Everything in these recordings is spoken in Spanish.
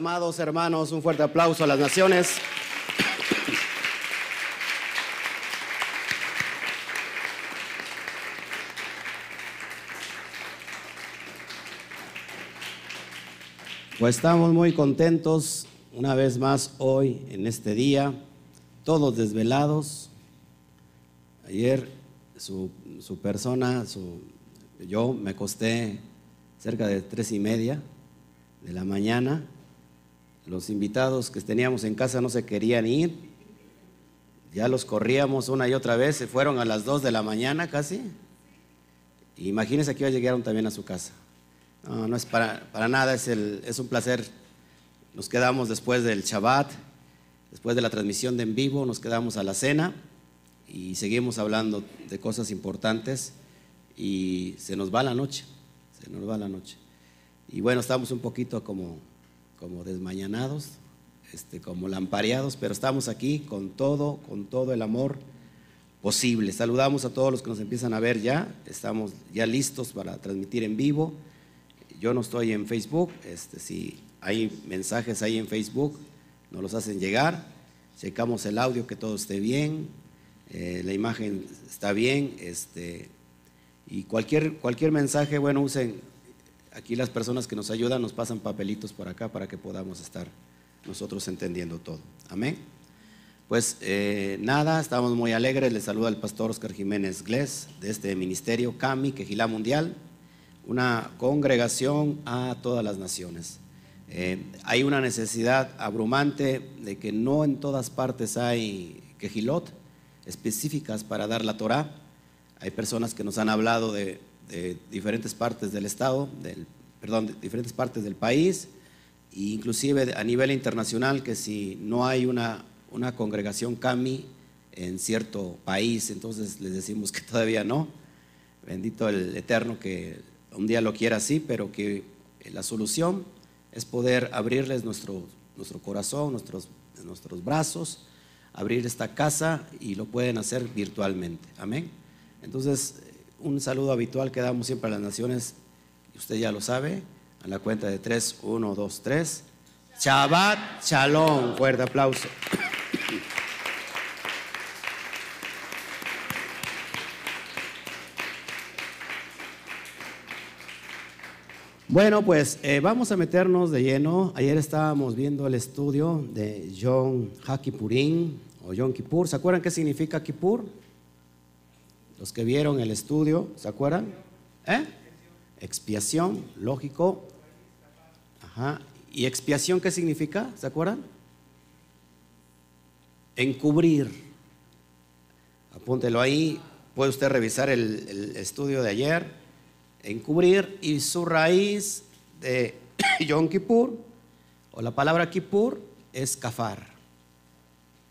amados hermanos, un fuerte aplauso a las naciones. Pues estamos muy contentos una vez más hoy, en este día, todos desvelados. Ayer su, persona, su, yo me acosté cerca de tres y media de la mañana. Los invitados que teníamos en casa no se querían ir. Ya los corríamos una y otra vez. Se fueron a las dos de la mañana casi. Imagínense que ya llegaron también a su casa. No, no es para, nada, es, el, un placer. Nos quedamos después del Shabbat, después de la transmisión de en vivo, nos quedamos a la cena y seguimos hablando de cosas importantes y se nos va la noche, se nos va la noche. Y bueno, estamos un poquito como, como desmañanados, este, como lampareados, pero estamos aquí con todo, con todo el amor posible. Saludamos a todos los que nos empiezan a ver ya, estamos ya listos para transmitir en vivo. Yo no estoy en Facebook, este, si hay mensajes ahí en Facebook, nos los hacen llegar, checamos el audio que todo esté bien, eh, la imagen está bien, este, y cualquier, cualquier mensaje, bueno, usen, aquí las personas que nos ayudan nos pasan papelitos por acá para que podamos estar nosotros entendiendo todo. Amén. Pues eh, nada, estamos muy alegres. Les saluda el pastor Oscar Jiménez Glés de este ministerio CAMI, Quejilá Mundial una congregación a todas las naciones. Eh, hay una necesidad abrumante de que no en todas partes hay quejilot específicas para dar la Torah. Hay personas que nos han hablado de, diferentes partes del estado, del, perdón, de diferentes partes del país, e inclusive a nivel internacional, que si no hay una, una congregación CAMI en cierto país, entonces les decimos que todavía no. Bendito el Eterno que un día lo quiera así, pero que la solución es poder abrirles nuestro, nuestro corazón, nuestros, nuestros brazos, abrir esta casa y lo pueden hacer virtualmente. Amén. Entonces, un saludo habitual que damos siempre a las naciones, usted ya lo sabe, a la cuenta de 3, 1, 2, 3. Shabbat Shalom. Fuerte aplauso. Bueno, pues eh, vamos a meternos de lleno. Ayer estábamos viendo el estudio de John Hakipurín o John Kippur. ¿Se acuerdan qué significa Kippur? Los que vieron el estudio, ¿se acuerdan? ¿Eh? Expiación, lógico. Ajá. ¿Y expiación qué significa? ¿Se acuerdan? Encubrir. Apúntelo ahí. Puede usted revisar el, el estudio de ayer encubrir y su raíz de Yom Kippur o la palabra Kippur es kafar.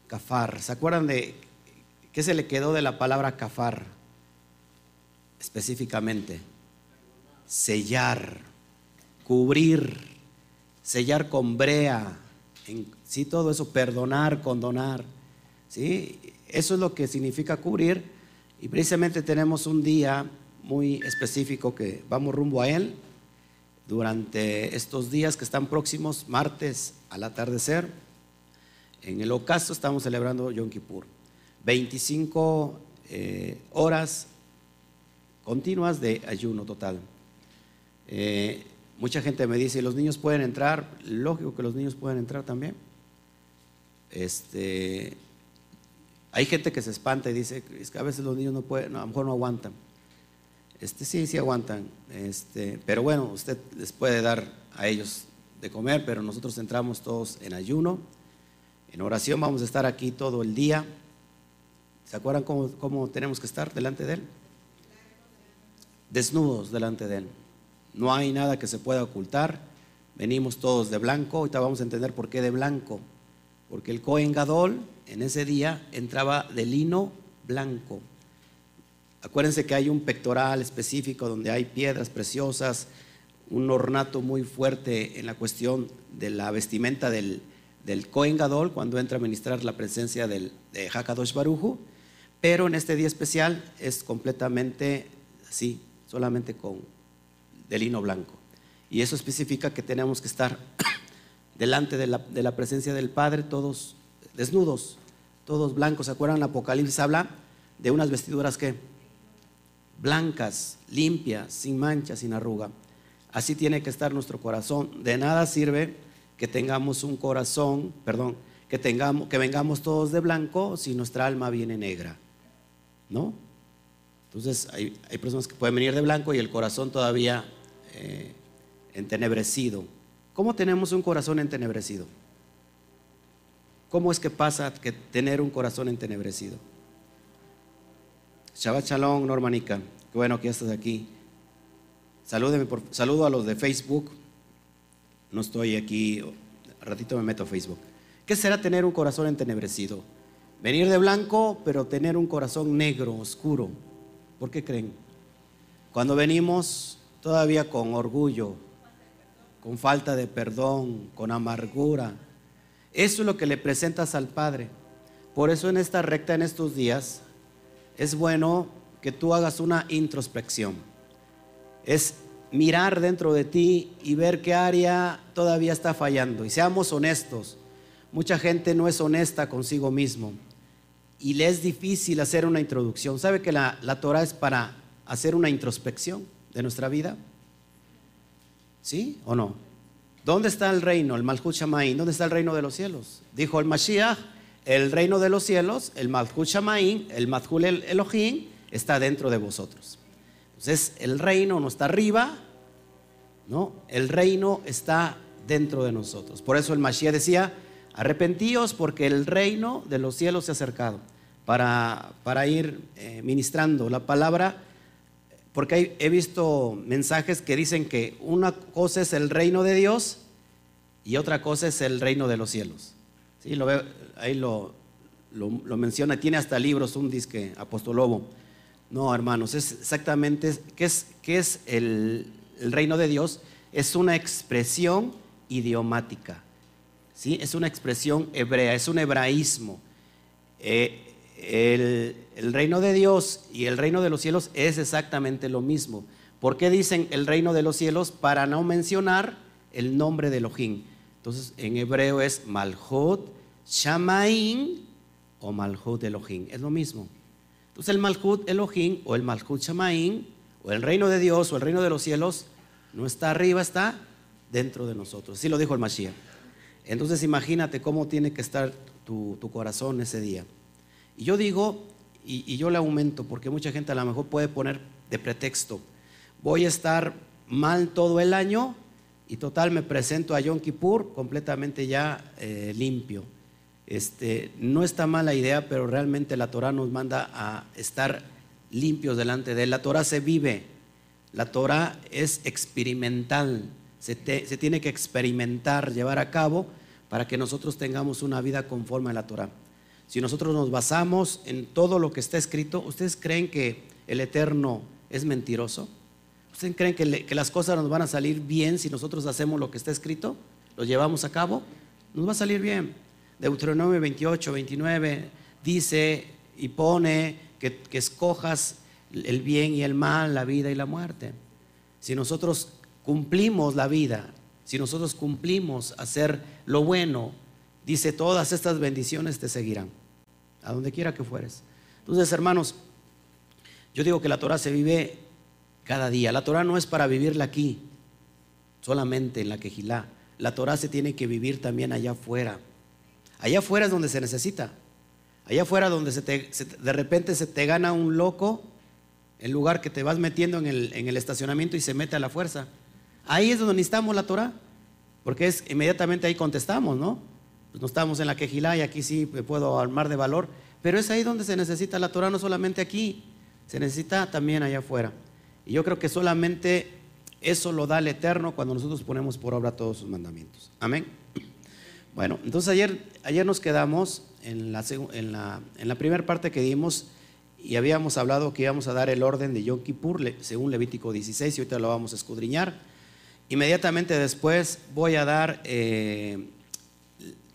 Kafar. ¿Se acuerdan de qué se le quedó de la palabra kafar? Específicamente, sellar, cubrir, sellar con brea, sí, todo eso, perdonar, condonar, ¿sí? Eso es lo que significa cubrir y precisamente tenemos un día muy específico que vamos rumbo a él durante estos días que están próximos, martes al atardecer. En el ocaso estamos celebrando Yom Kippur. 25 eh, horas continuas de ayuno total. Eh, mucha gente me dice, ¿los niños pueden entrar? Lógico que los niños pueden entrar también. Este, hay gente que se espanta y dice, es que a veces los niños no pueden, a lo mejor no aguantan. Este, sí, sí aguantan. Este, pero bueno, usted les puede dar a ellos de comer, pero nosotros entramos todos en ayuno. En oración vamos a estar aquí todo el día. ¿Se acuerdan cómo, cómo tenemos que estar delante de Él? Desnudos delante de Él. No hay nada que se pueda ocultar. Venimos todos de blanco. Ahorita vamos a entender por qué de blanco. Porque el Cohen Gadol en ese día entraba de lino blanco. Acuérdense que hay un pectoral específico donde hay piedras preciosas, un ornato muy fuerte en la cuestión de la vestimenta del, del Gadol cuando entra a ministrar la presencia del, de Hakadosh Baruju, pero en este día especial es completamente así, solamente con de lino blanco. Y eso especifica que tenemos que estar delante de la, de la presencia del Padre, todos desnudos, todos blancos. ¿Se acuerdan? Apocalipsis habla de unas vestiduras que blancas, limpias, sin mancha, sin arruga. Así tiene que estar nuestro corazón. De nada sirve que tengamos un corazón, perdón, que tengamos, que vengamos todos de blanco si nuestra alma viene negra. ¿No? Entonces hay, personas que pueden venir de blanco y el corazón todavía eh, entenebrecido. ¿Cómo tenemos un corazón entenebrecido? ¿Cómo es que pasa que tener un corazón entenebrecido? Shabbat Shalom, Normanica. Qué bueno que estás aquí. Salúdeme saludo a los de Facebook. No estoy aquí, ratito me meto a Facebook. ¿Qué será tener un corazón entenebrecido? Venir de blanco, pero tener un corazón negro, oscuro. ¿Por qué creen? Cuando venimos todavía con orgullo, con falta de perdón, con amargura. Eso es lo que le presentas al Padre. Por eso en esta recta, en estos días, es bueno que tú hagas una introspección es mirar dentro de ti y ver qué área todavía está fallando. Y seamos honestos. Mucha gente no es honesta consigo mismo y le es difícil hacer una introducción. ¿Sabe que la, la Torah es para hacer una introspección de nuestra vida? ¿Sí o no? ¿Dónde está el reino, el Malchut Shamaim? ¿Dónde está el reino de los cielos? Dijo el Mashiach, el reino de los cielos, el Malchut Shamaim, el Malchut Elohim, está dentro de vosotros. Entonces, el reino no está arriba, ¿no? El reino está dentro de nosotros. Por eso el Mashiach decía, arrepentíos porque el reino de los cielos se ha acercado. Para, para ir eh, ministrando la palabra, porque he visto mensajes que dicen que una cosa es el reino de Dios y otra cosa es el reino de los cielos. Sí, lo veo, ahí lo, lo, menciona, tiene hasta libros, un disque apostolobo no, hermanos, es exactamente, ¿qué es, es el, reino de Dios? Es una expresión idiomática, ¿sí? Es una expresión hebrea, es un hebraísmo. Eh, el, reino de Dios y el reino de los cielos es exactamente lo mismo. ¿Por qué dicen el reino de los cielos? Para no mencionar el nombre de Elohim. Entonces, en hebreo es Malhut Shamaim o Malhut Elohim. Es lo mismo. Entonces el Malhut Elohim o el Malhut Shamaim o el reino de Dios o el reino de los cielos no está arriba, está dentro de nosotros. Así lo dijo el Mashiach. Entonces imagínate cómo tiene que estar tu, corazón ese día. Y yo digo, y, yo le aumento, porque mucha gente a lo mejor puede poner de pretexto, voy a estar mal todo el año y total me presento a Yom Kippur completamente ya eh, limpio. Este, no está mala idea, pero realmente la Torah nos manda a estar limpios delante de él. La Torah se vive, la Torah es experimental, se, tiene que experimentar, llevar a cabo para que nosotros tengamos una vida conforme a la Torah. Si nosotros nos basamos en todo lo que está escrito, ¿ustedes creen que el Eterno es mentiroso? ¿Ustedes creen que, que las cosas nos van a salir bien si nosotros hacemos lo que está escrito? ¿Lo llevamos a cabo? Nos va a salir bien. Deuteronomio 28, 29 dice y pone que, escojas el bien y el mal, la vida y la muerte. Si nosotros cumplimos la vida, si nosotros cumplimos hacer lo bueno, dice, todas estas bendiciones te seguirán, a donde quiera que fueres. Entonces, hermanos, yo digo que la Torah se vive cada día. La Torah no es para vivirla aquí, solamente en la quejilá. La Torah se tiene que vivir también allá afuera. Allá afuera es donde se necesita. Allá afuera donde se de repente se te gana un loco, el lugar que te vas metiendo en el estacionamiento y se mete a la fuerza. Ahí es donde necesitamos la Torah, porque es inmediatamente ahí contestamos, ¿no? Pues no estamos en la quejilá y aquí sí me puedo armar de valor, pero es ahí donde se necesita la Torah, no solamente aquí, se necesita también allá afuera. Y yo creo que solamente eso lo da el Eterno cuando nosotros ponemos por obra todos sus mandamientos. Amén. Bueno, entonces ayer, ayer nos quedamos en la, en, la, en la primera parte que dimos y habíamos hablado que íbamos a dar el orden de Yom Kippur según Levítico 16 y ahorita lo vamos a escudriñar. Inmediatamente después voy a dar eh,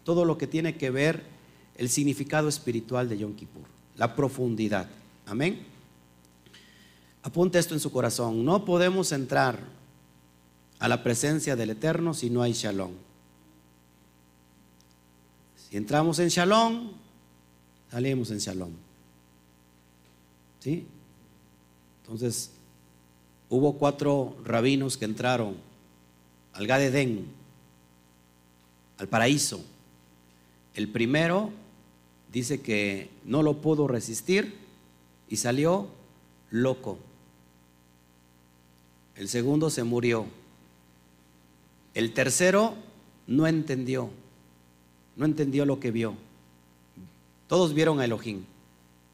todo lo que tiene que ver el significado espiritual de Yom Kippur, la profundidad. Amén. Apunte esto en su corazón. No podemos entrar a la presencia del Eterno si no hay shalom. Si entramos en Shalom, salimos en Shalom. ¿Sí? Entonces, hubo cuatro rabinos que entraron al Gadedén, al paraíso. El primero dice que no lo pudo resistir y salió loco. El segundo se murió. El tercero no entendió, no entendió lo que vio. Todos vieron a Elohim,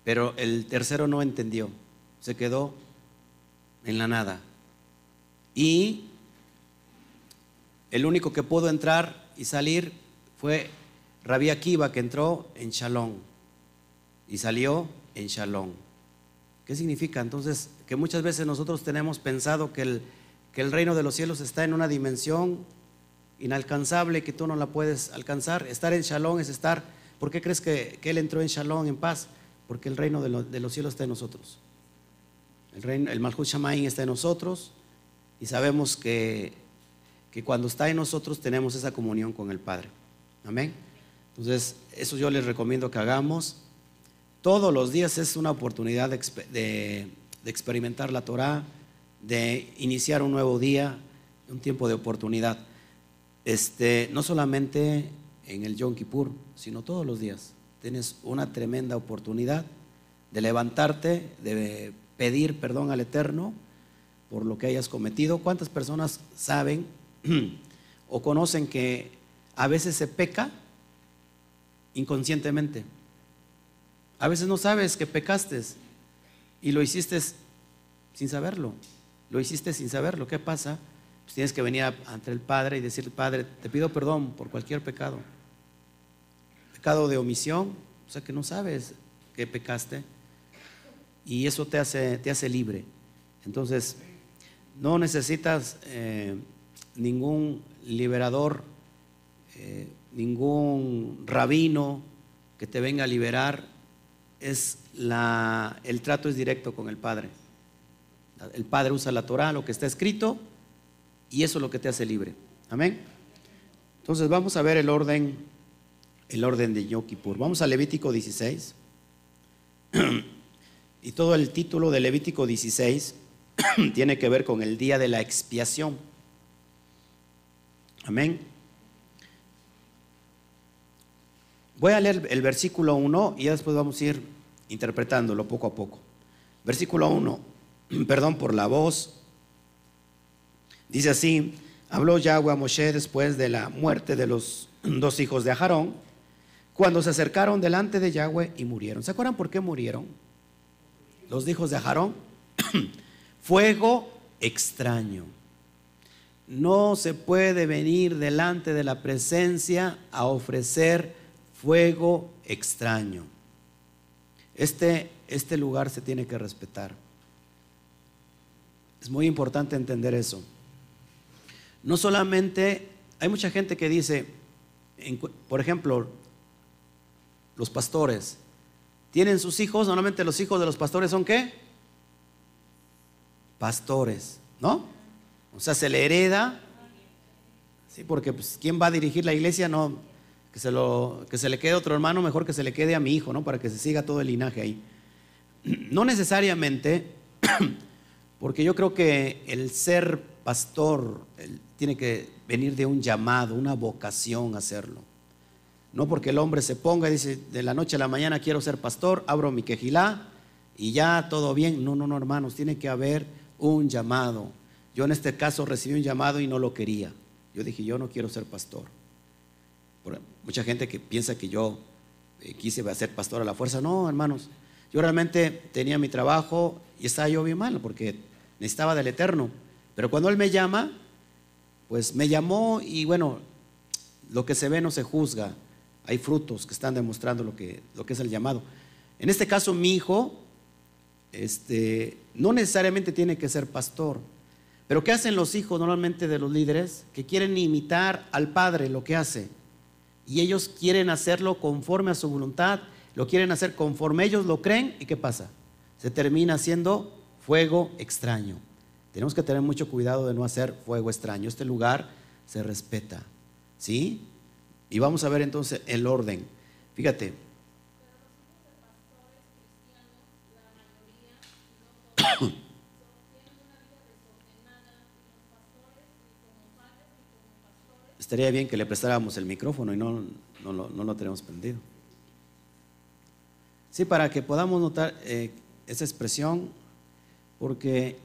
pero el tercero no entendió, se quedó en la nada. Y el único que pudo entrar y salir fue Rabí Akiva, que entró en Shalom y salió en Shalom. ¿Qué significa? Entonces, que muchas veces nosotros tenemos pensado que el, reino de los cielos está en una dimensión inalcanzable que tú no la puedes alcanzar. Estar en Shalom es estar. ¿Por qué crees que, Él entró en Shalom, en paz? Porque el reino de, los cielos está en nosotros. El, reino, el Malhut Shamaim está en nosotros y sabemos que, que cuando está en nosotros tenemos esa comunión con el Padre. Amén. Entonces, eso yo les recomiendo que hagamos. Todos los días es una oportunidad de, experimentar la Torah, de iniciar un nuevo día, un tiempo de oportunidad. Este, no solamente en el Yom Kippur, sino todos los días. Tienes una tremenda oportunidad de levantarte, de pedir perdón al Eterno por lo que hayas cometido. ¿Cuántas personas saben o conocen que a veces se peca inconscientemente? A veces no sabes que pecaste y lo hiciste sin saberlo. Lo hiciste sin saberlo. ¿Qué pasa? Pues tienes que venir ante el Padre y decir, Padre, te pido perdón por cualquier pecado. Pecado de omisión, o sea que no sabes que pecaste. Y eso te hace, te hace libre. Entonces, no necesitas eh, ningún liberador, eh, ningún rabino que te venga a liberar es la, el trato es directo con el Padre. El Padre usa la Torah, lo que está escrito, y eso es lo que te hace libre. Amén. Entonces vamos a ver el orden, el orden de Yom Kippur. Vamos a Levítico 16. y todo el título de Levítico 16 tiene que ver con el día de la expiación. Amén. Voy a leer el versículo 1 y después vamos a ir interpretándolo poco a poco. Versículo 1, perdón por la voz. Dice así, habló Yahweh a Moshe después de la muerte de los dos hijos de Aarón, cuando se acercaron delante de Yahweh y murieron. ¿Se acuerdan por qué murieron? Los hijos de Aarón. Fuego extraño. No se puede venir delante de la presencia a ofrecer fuego extraño. Este, este lugar se tiene que respetar. Es muy importante entender eso. No solamente, hay mucha gente que dice, por ejemplo, los pastores, tienen sus hijos, normalmente los hijos de los pastores son qué? Pastores, ¿no? O sea, se le hereda, sí, porque pues, ¿quién va a dirigir la iglesia? No, que se, lo, que se le quede a otro hermano, mejor que se le quede a mi hijo, ¿no? Para que se siga todo el linaje ahí. No necesariamente, porque yo creo que el ser pastor tiene que venir de un llamado, una vocación a hacerlo. No porque el hombre se ponga y dice, de la noche a la mañana quiero ser pastor, abro mi quejilá y ya todo bien. No, no, no, hermanos, tiene que haber un llamado. Yo en este caso recibí un llamado y no lo quería. Yo dije, yo no quiero ser pastor mucha gente que piensa que yo eh, quise ser pastor a la fuerza. No, hermanos, yo realmente tenía mi trabajo y estaba yo bien mal porque necesitaba del Eterno. Pero cuando Él me llama, pues me llamó y bueno, lo que se ve no se juzga. Hay frutos que están demostrando lo que, lo que es el llamado. En este caso, mi hijo este, no necesariamente tiene que ser pastor. Pero ¿qué hacen los hijos normalmente de los líderes? Que quieren imitar al padre lo que hace y ellos quieren hacerlo conforme a su voluntad, lo quieren hacer conforme ellos lo creen y ¿qué pasa? Se termina haciendo fuego extraño. Tenemos que tener mucho cuidado de no hacer fuego extraño. Este lugar se respeta, ¿sí? Y vamos a ver entonces el orden. Fíjate. Estaría bien que le prestáramos el micrófono y no, no, lo tenemos prendido. Sí, para que podamos notar eh, esa expresión, porque,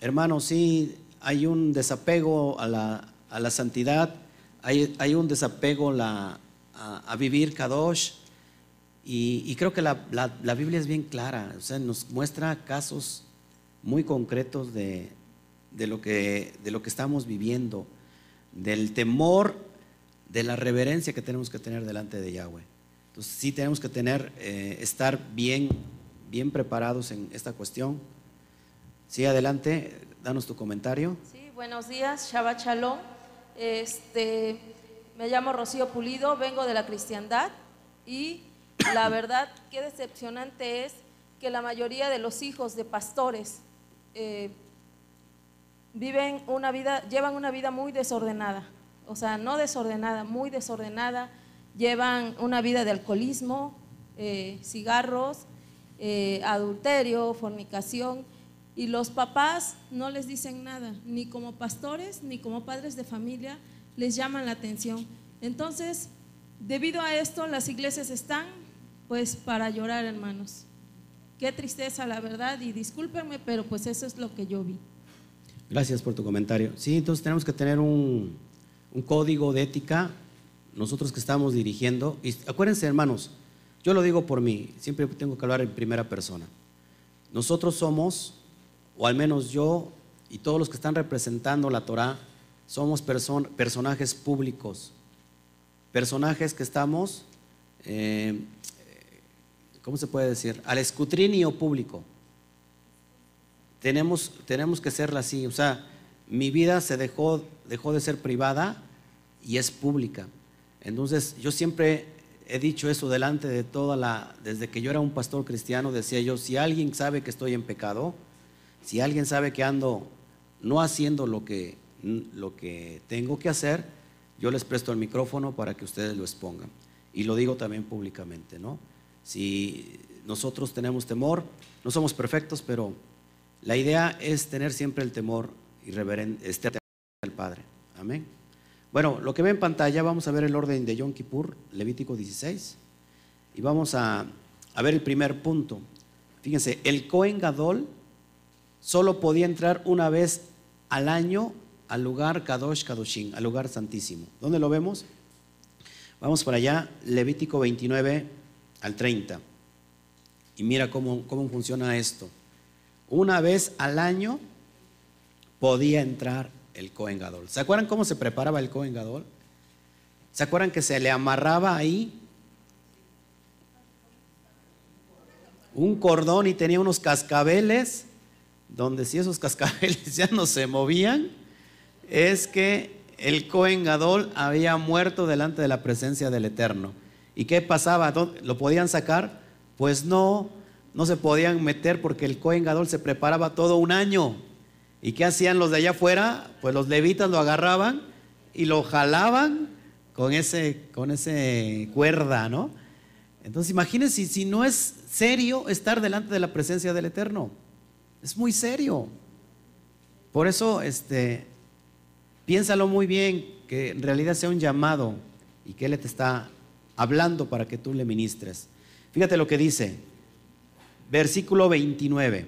hermanos, sí hay un desapego a la, santidad, hay, un desapego a, vivir Kadosh, y, creo que la, Biblia es bien clara, o sea, nos muestra casos muy concretos de, lo que, de lo que estamos viviendo, del temor, de la reverencia que tenemos que tener delante de Yahweh. Entonces sí tenemos que tener, eh, estar bien, bien preparados en esta cuestión. Sí, adelante, danos tu comentario. Sí, buenos días, Shabbat Shalom. Este, me llamo Rocío Pulido, vengo de la cristiandad y la verdad, qué decepcionante es que la mayoría de los hijos de pastores eh, viven una vida, llevan una vida muy desordenada. O sea, no desordenada, muy desordenada. Llevan una vida de alcoholismo, eh, cigarros, eh, adulterio, fornicación. Y los papás no les dicen nada, ni como pastores, ni como padres de familia, les llaman la atención. Entonces, debido a esto, las iglesias están pues para llorar, hermanos. Qué tristeza, la verdad, y discúlpenme, pero pues eso es lo que yo vi. Gracias por tu comentario. Sí, entonces tenemos que tener un, código de ética, nosotros que estamos dirigiendo. Y acuérdense, hermanos, yo lo digo por mí, siempre tengo que hablar en primera persona. Nosotros somos, o al menos yo y todos los que están representando la Torah, somos personajes públicos, personajes que estamos eh, ¿cómo se puede decir? Al escrutinio público. Tenemos, tenemos que serla así. O sea, mi vida se dejó, dejó de ser privada y es pública. Entonces, yo siempre he dicho eso delante de toda la, desde que yo era un pastor cristiano, decía yo, si alguien sabe que estoy en pecado, si alguien sabe que ando no haciendo lo que, lo que tengo que hacer, yo les presto el micrófono para que ustedes lo expongan. Y lo digo también públicamente, ¿no? Si nosotros tenemos temor, no somos perfectos, pero la idea es tener siempre el temor y este al Padre. Amén. Bueno, lo que ve en pantalla, vamos a ver el orden de Yom Kippur, Levítico 16, y vamos a, ver el primer punto. Fíjense, el Cohen Gadol solo podía entrar una vez al año al lugar Kadosh Kadoshin, al lugar santísimo. ¿Dónde lo vemos? Vamos para allá, Levítico 29, al 30. Y mira cómo, cómo funciona esto. Una vez al año podía entrar el Cohen Gadol. ¿Se acuerdan cómo se preparaba el Cohen Gadol? ¿Se acuerdan que se le amarraba ahí un cordón y tenía unos cascabeles? Donde si esos cascabeles ya no se movían, es que el Cohen Gadol había muerto delante de la presencia del Eterno. ¿Y qué pasaba? ¿Lo podían sacar? Pues no, no se podían meter porque el Cohen Gadol se preparaba todo un año. ¿Y qué hacían los de allá afuera? Pues los levitas lo agarraban y lo jalaban con ese, con ese cuerda, ¿no? Entonces imagínense si no es serio estar delante de la presencia del Eterno. Es muy serio. Por eso, este, piénsalo muy bien, que en realidad sea un llamado y que Él te está hablando para que tú le ministres. Fíjate lo que dice, versículo 29.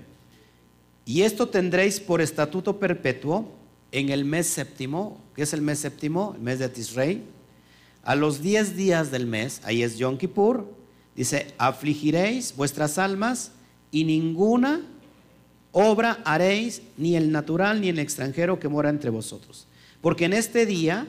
Y esto tendréis por estatuto perpetuo en el mes séptimo, que es el mes séptimo, el mes de Tisrei, a los diez días del mes, ahí es Yom Kippur, dice, afligiréis vuestras almas y ninguna obra haréis, ni el natural ni el extranjero que mora entre vosotros. Porque en este día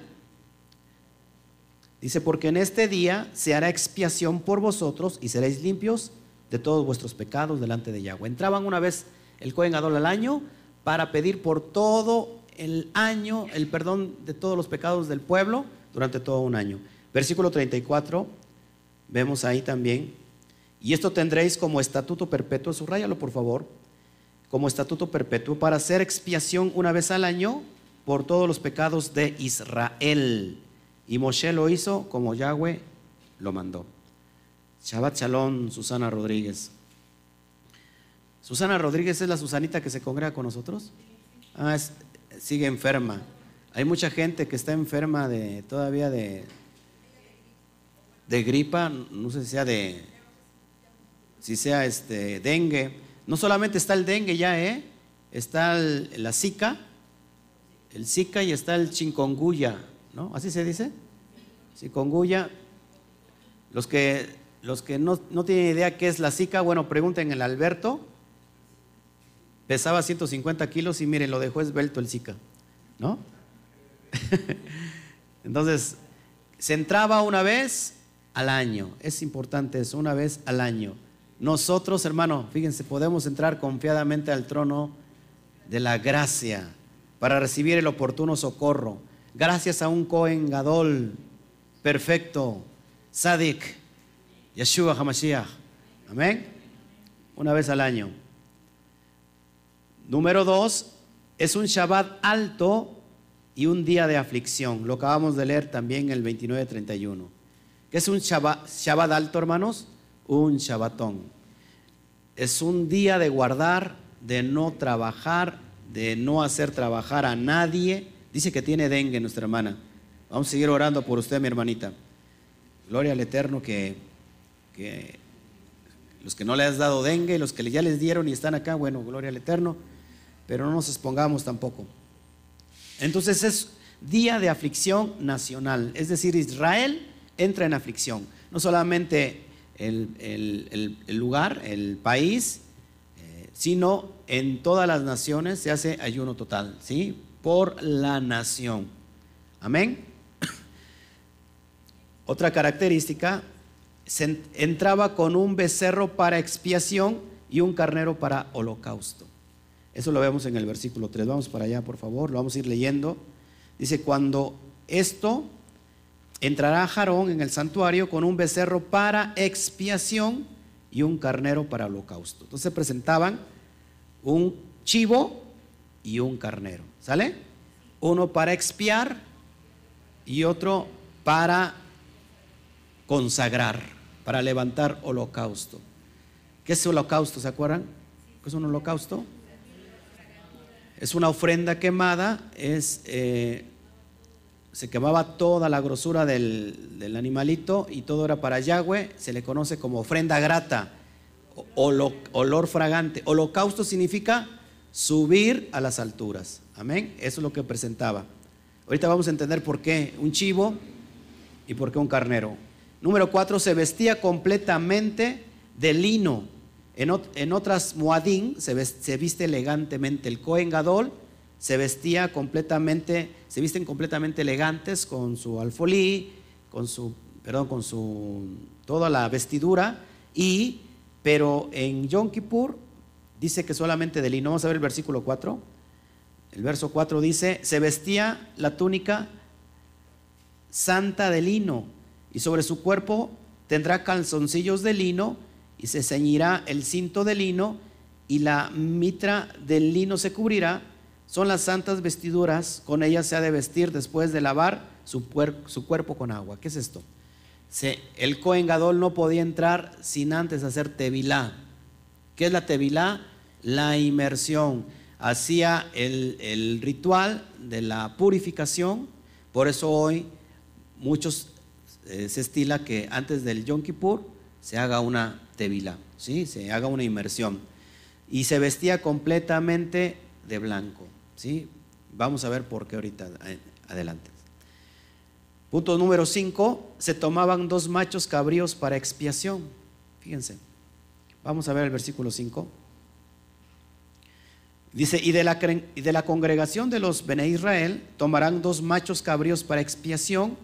Dice, porque en este día se hará expiación por vosotros y seréis limpios de todos vuestros pecados delante de Yahweh. Entraban una vez el Cohen Adol al año para pedir por todo el año el perdón de todos los pecados del pueblo durante todo un año. Versículo 34, vemos ahí también. Y esto tendréis como estatuto perpetuo, subrayalo por favor, como estatuto perpetuo para hacer expiación una vez al año por todos los pecados de Israel. y Moshe lo hizo como Yahweh lo mandó. Shabbat Shalom, Susana Rodríguez. Susana Rodríguez es la Susanita que se congrega con nosotros. Ah, sigue enferma. Hay mucha gente que está enferma de todavía de, de gripa, no sé si sea de si sea este dengue. No solamente está el dengue ya, ¿eh? Está la zika, el zika y está el chingonguya, ¿no? ¿Así se dice? Chikungunya. Los que, los que no, no tienen idea qué es la zika, bueno, pregunten el Alberto. Pesaba 150 kilos y miren, lo dejó esbelto el zika, ¿no? Entonces, se entraba una vez al año. Es importante eso, una vez al año. Nosotros, hermano, fíjense, podemos entrar confiadamente al trono de la gracia para recibir el oportuno socorro. Gracias a un Cohen Gadol perfecto, Sadik, Yeshua HaMashiach. Amén. Una vez al año. Número dos, es un Shabbat alto y un día de aflicción. Lo acabamos de leer también el 29-31. ¿Qué es un Shabbat, alto, hermanos? Un Shabbatón. Es un día de guardar, de no trabajar, de no hacer trabajar a nadie. Dice que tiene dengue nuestra hermana. Vamos a seguir orando por usted, mi hermanita. Gloria al Eterno que, que los que no le has dado dengue, los que ya les dieron y están acá, bueno, gloria al Eterno, pero no nos expongamos tampoco. Entonces es día de aflicción nacional, es decir, Israel entra en aflicción. No solamente el, lugar, el país, eh, sino en todas las naciones se hace ayuno total, ¿sí? Por la nación. Amén. Otra característica, entraba con un becerro para expiación y un carnero para holocausto. Eso lo vemos en el versículo 3. Vamos para allá, por favor, lo vamos a ir leyendo. Dice, cuando esto entrará Jarón en el santuario con un becerro para expiación y un carnero para holocausto. Entonces presentaban un chivo y un carnero. ¿Sale? Uno para expiar y otro para consagrar, para levantar holocausto. ¿Qué es holocausto? ¿Se acuerdan? ¿Qué es un holocausto? Es una ofrenda quemada, es, eh, se quemaba toda la grosura del, del, animalito y todo era para Yahweh, se le conoce como ofrenda grata, olor fragante. Holocausto significa subir a las alturas. Amén. Eso es lo que presentaba. Ahorita vamos a entender por qué un chivo y por qué un carnero. Número cuatro, se vestía completamente de lino. En, otras Muadín se, viste elegantemente. El Cohen Gadol se vestía completamente, se visten completamente elegantes con su alfolí, con su, perdón, con su, toda la vestidura. Y, pero en Yom Kippur dice que solamente de lino. Vamos a ver el versículo 4. El verso 4 dice, se vestía la túnica santa de lino y sobre su cuerpo tendrá calzoncillos de lino y se ceñirá el cinto de lino y la mitra del lino se cubrirá. Son las santas vestiduras, con ellas se ha de vestir después de lavar su, cuerpo con agua. ¿Qué es esto? el Cohen Gadol no podía entrar sin antes hacer tevilá. ¿Qué es la tevilá? La inmersión. Hacía el ritual de la purificación. Por eso hoy muchos eh, se estila que antes del Yom Kippur se haga una tevila, ¿sí? se haga una inmersión. Y se vestía completamente de blanco. ¿sí? Vamos a ver por qué ahorita eh, adelante. Punto número 5, se tomaban dos machos cabríos para expiación. Fíjense, vamos a ver el versículo 5. Dice, y de, la, y de la congregación de los Bene Israel tomarán dos machos cabríos para expiación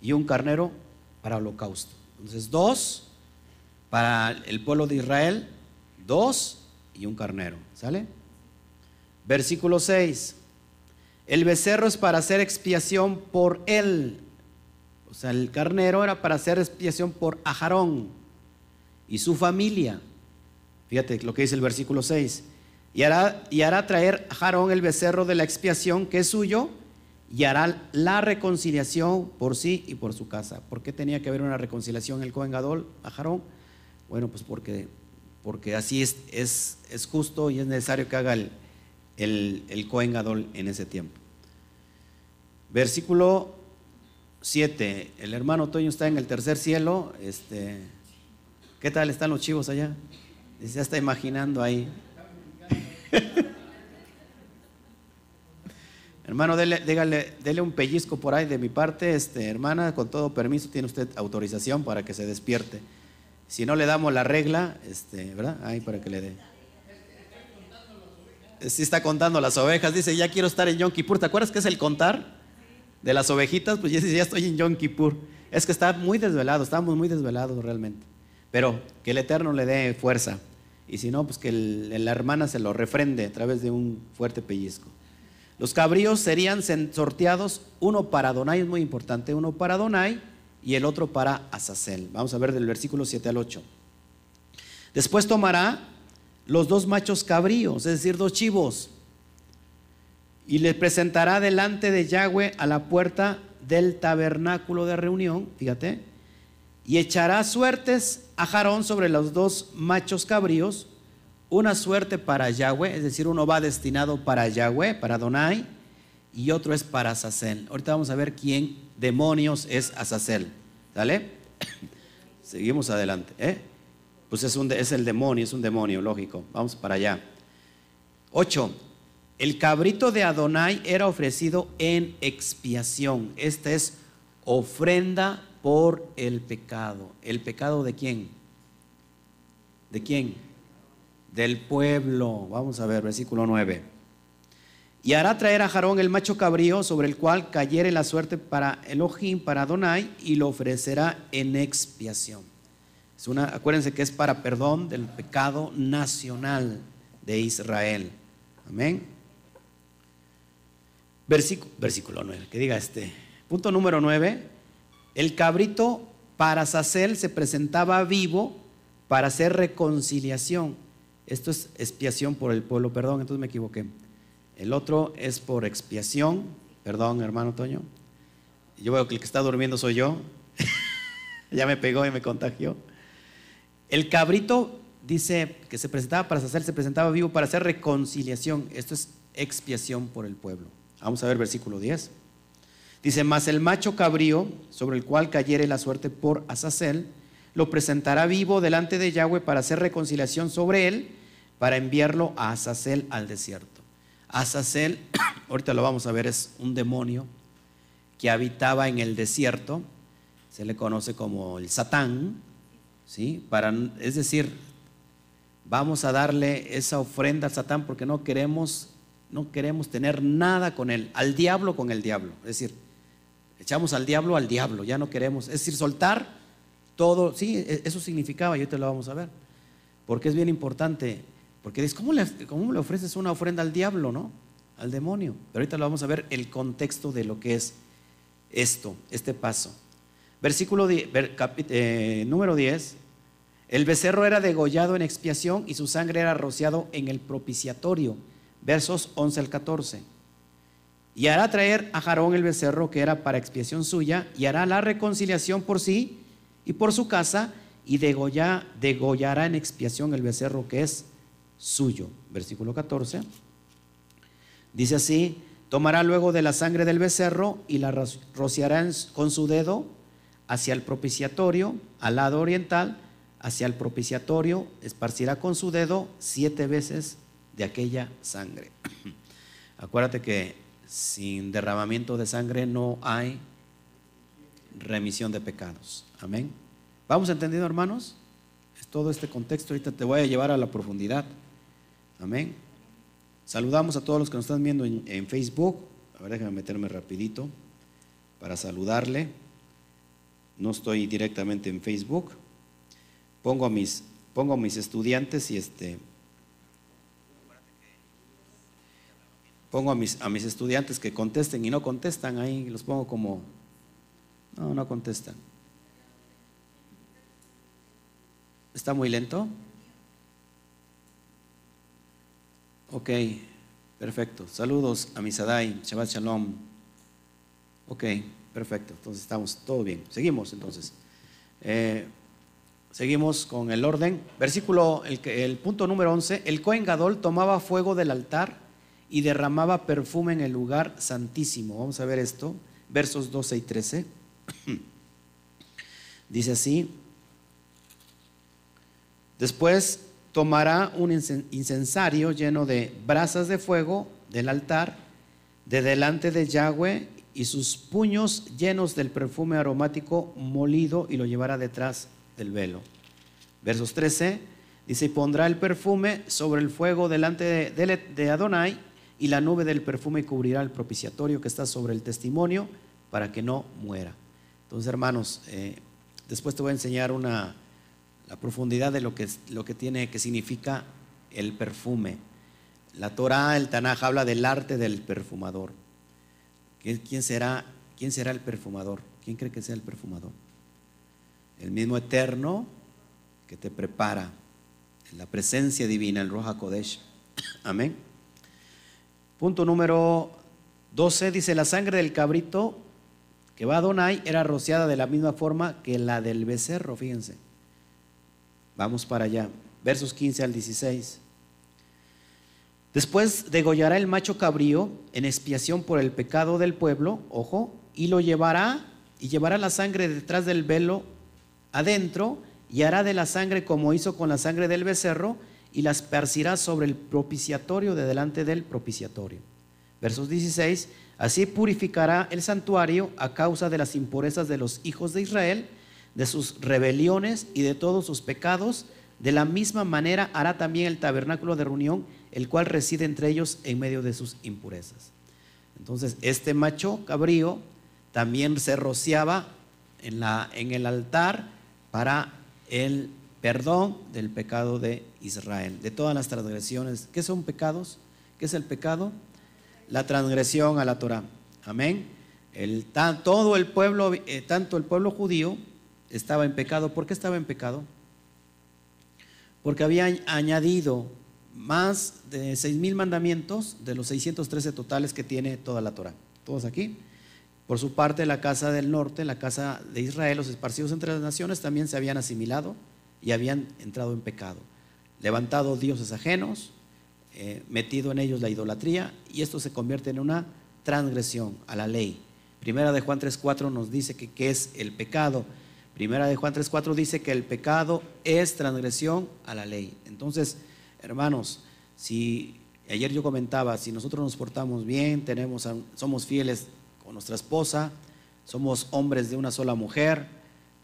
y un carnero para holocausto. Entonces, dos para el pueblo de Israel, dos y un carnero. ¿Sale? Versículo 6. El becerro es para hacer expiación por él. O sea, el carnero era para hacer expiación por Ajarón y su familia. Fíjate lo que dice el versículo 6. Y hará, y hará traer el becerro de la expiación que es suyo y hará la reconciliación por sí y por su casa. ¿Por qué tenía que haber una reconciliación en el Cohen Gadol a Jarón? Bueno, pues porque, porque así es, es, es, justo y es necesario que haga el, el, Cohen Gadol en ese tiempo. Versículo 7. El hermano Toño está en el tercer cielo. Este, ¿Qué tal están los chivos allá? Se está imaginando ahí. Hermano, dele, un pellizco por ahí de mi parte. Este, hermana, con todo permiso, tiene usted autorización para que se despierte. Si no le damos la regla, este, ¿verdad? Ahí para que le dé. Si está contando las ovejas, dice, ya quiero estar en Yom Kippur. ¿Te acuerdas qué es el contar de las ovejitas? Pues ya, ya estoy en Yom Kippur. Es que está muy desvelado, estamos muy desvelados realmente. Pero que el Eterno le dé fuerza. Y si no, pues que la hermana se lo refrende a través de un fuerte pellizco. Los cabríos serían sorteados, uno para Donai, es muy importante, uno para Donai y el otro para Azazel. Vamos a ver del versículo 7 al 8. Después tomará los dos machos cabríos, es decir, dos chivos, y le presentará delante de Yahweh a la puerta del tabernáculo de reunión, fíjate, y echará suertes a Jarón sobre los dos machos cabríos una suerte para Yahweh, es decir, uno va destinado para Yahweh, para Donai, y otro es para Azazel. Ahorita vamos a ver quién demonios es Azazel. ¿Sale? Seguimos adelante. ¿eh? Pues es, un, es el demonio, es un demonio, lógico. Vamos para allá. 8. El cabrito de Adonai era ofrecido en expiación. Esta es ofrenda por el pecado. ¿El pecado de quién? ¿De quién? Del pueblo. Vamos a ver, versículo 9. Y hará traer a Jarón el macho cabrío sobre el cual cayere la suerte para Elohim, para Adonai, y lo ofrecerá en expiación. Acuérdense que es para perdón del pecado nacional de Israel. Amén. Versículo, versículo 9, que diga este. Punto número 9. El cabrito para Sacel se presentaba vivo para hacer reconciliación esto es expiación por el pueblo, perdón, entonces me equivoqué. El otro es por expiación, perdón, hermano Toño. Yo veo que el que está durmiendo soy yo. ya me pegó y me contagió. El cabrito dice que se presentaba para hacer, se presentaba vivo para hacer reconciliación. Esto es expiación por el pueblo. Vamos a ver versículo 10. Dice, mas el macho cabrío, sobre el cual cayere la suerte por Azazel, lo presentará vivo delante de Yahweh para hacer reconciliación sobre él para enviarlo a Azazel al desierto. Azazel, ahorita lo vamos a ver, es un demonio que habitaba en el desierto, se le conoce como el Satán, ¿sí? Para, es decir, vamos a darle esa ofrenda al Satán porque no queremos, no queremos tener nada con él, al diablo con el diablo, es decir, echamos al diablo al diablo, ya no queremos, es decir, soltar todo, sí, e, eso significaba, y ahorita lo vamos a ver, porque es bien importante porque dices, ¿cómo le, ¿cómo le ofreces una ofrenda al diablo, no? Al demonio. Pero ahorita lo vamos a ver el contexto de lo que es esto, este paso. Versículo eh, número 10. El becerro era degollado en expiación y su sangre era rociado en el propiciatorio. Versos 11 al 14. Y hará traer a Jarón el becerro que era para expiación suya y hará la reconciliación por sí y por su casa y degollará en expiación el becerro que es suyo. Versículo 14. Dice así, tomará luego de la sangre del becerro y la rociará con su dedo hacia el propiciatorio, al lado oriental, hacia el propiciatorio, esparcirá con su dedo siete veces de aquella sangre. Acuérdate que sin derramamiento de sangre no hay remisión de pecados. Amén. ¿Vamos entendiendo, hermanos? Es todo este contexto. Ahorita te voy a llevar a la profundidad. Amén. Saludamos a todos los que nos están viendo en, Facebook. A ver, déjame meterme rapidito para saludarle. No estoy directamente en Facebook. Pongo a mis, pongo mis estudiantes y este... Pongo a mis, a mis estudiantes que contesten y no contestan ahí, los pongo como... No, no contestan. ¿Está muy lento? Ok, perfecto. Saludos a Misadai, Shabbat Shalom. Ok, perfecto. Entonces estamos todo bien. Seguimos entonces. Eh, seguimos con el orden. Versículo, el, el punto número 11. El Cohen Gadol tomaba fuego del altar y derramaba perfume en el lugar santísimo. Vamos a ver esto. Versos 12 y 13. Dice así. Después tomará un incensario lleno de brasas de fuego del altar de delante de Yahweh y sus puños llenos del perfume aromático molido y lo llevará detrás del velo. Versos 13 dice, y pondrá el perfume sobre el fuego delante de, Adonai y la nube del perfume cubrirá el propiciatorio que está sobre el testimonio para que no muera. Entonces, hermanos, eh, después te voy a enseñar una, la profundidad de lo que, lo que tiene, que significa el perfume. La Torah, el Tanaj, habla del arte del perfumador. ¿Quién será, ¿Quién será el perfumador? ¿Quién cree que sea el perfumador? El mismo eterno que te prepara en la presencia divina, el Roja Kodesh. Amén. Punto número 12 dice, la sangre del cabrito que va a Donai era rociada de la misma forma que la del becerro, fíjense. Vamos para allá. Versos 15 al 16. Después degollará el macho cabrío en expiación por el pecado del pueblo, ojo, y lo llevará y llevará la sangre detrás del velo adentro y hará de la sangre como hizo con la sangre del becerro y la esparcirá sobre el propiciatorio de delante del propiciatorio. Versos 16, así purificará el santuario a causa de las impurezas de los hijos de Israel, de sus rebeliones y de todos sus pecados. De la misma manera hará también el tabernáculo de reunión el cual reside entre ellos en medio de sus impurezas. Entonces, este macho cabrío también se rociaba en, la, en el altar para el perdón del pecado de Israel, de todas las transgresiones. ¿Qué son pecados? ¿Qué es el pecado? La transgresión a la Torah. Amén. El, todo el pueblo, eh, tanto el pueblo judío estaba en pecado. ¿Por qué estaba en pecado? Porque había añadido más de seis mil mandamientos de los 613 totales que tiene toda la Torah. Todos aquí. Por su parte, la casa del norte, la casa de Israel, los esparcidos entre las naciones, también se habían asimilado y habían entrado en pecado. Levantado dioses ajenos, eh, metido en ellos la idolatría, y esto se convierte en una transgresión a la ley. Primera de Juan 3.4 nos dice que qué es el pecado. Primera de Juan 3.4 dice que el pecado es transgresión a la ley. Entonces, Hermanos, si ayer yo comentaba, si nosotros nos portamos bien, tenemos, somos fieles con nuestra esposa, somos hombres de una sola mujer,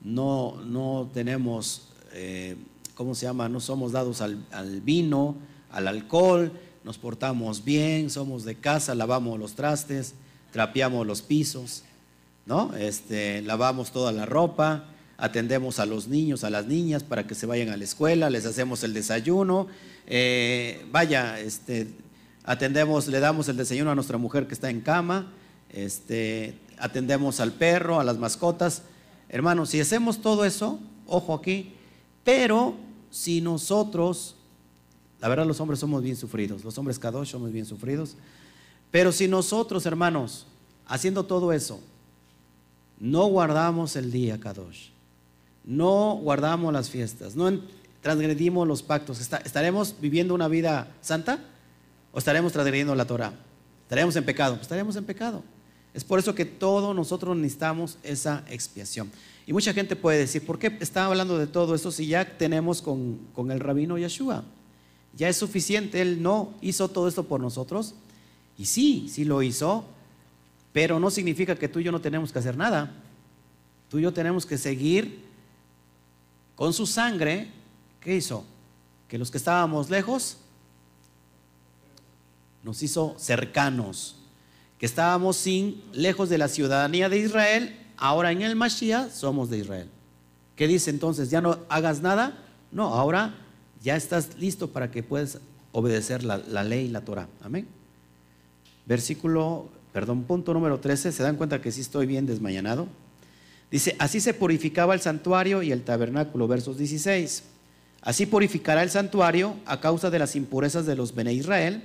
no, no tenemos, eh, ¿cómo se llama? No somos dados al, al, vino, al alcohol, nos portamos bien, somos de casa, lavamos los trastes, trapeamos los pisos, ¿no? Este, lavamos toda la ropa, atendemos a los niños, a las niñas para que se vayan a la escuela, les hacemos el desayuno, eh, vaya, este, atendemos, le damos el desayuno a nuestra mujer que está en cama, este, atendemos al perro, a las mascotas. Hermanos, si hacemos todo eso, ojo aquí, pero si nosotros, la verdad los hombres somos bien sufridos, los hombres Kadosh somos bien sufridos, pero si nosotros, hermanos, haciendo todo eso, no guardamos el día Kadosh, no guardamos las fiestas, no transgredimos los pactos, ¿estaremos viviendo una vida santa o estaremos transgrediendo la Torah? ¿Estaremos en pecado? Pues estaremos en pecado. Es por eso que todos nosotros necesitamos esa expiación. Y mucha gente puede decir, ¿por qué está hablando de todo esto si ya tenemos con, con el rabino Yeshua? Ya es suficiente, él no hizo todo esto por nosotros. Y sí, sí lo hizo, pero no significa que tú y yo no tenemos que hacer nada. Tú y yo tenemos que seguir con su sangre, ¿qué hizo? Que los que estábamos lejos nos hizo cercanos, que estábamos sin lejos de la ciudadanía de Israel, ahora en el Mashiach somos de Israel. ¿Qué dice entonces? ¿Ya no hagas nada? No, ahora ya estás listo para que puedas obedecer la, ley y la Torah. Amén. Versículo, perdón, punto número 13. ¿Se dan cuenta que sí estoy bien desmañanado? Dice, así se purificaba el santuario y el tabernáculo, versos 16. Así purificará el santuario a causa de las impurezas de los Bene Israel,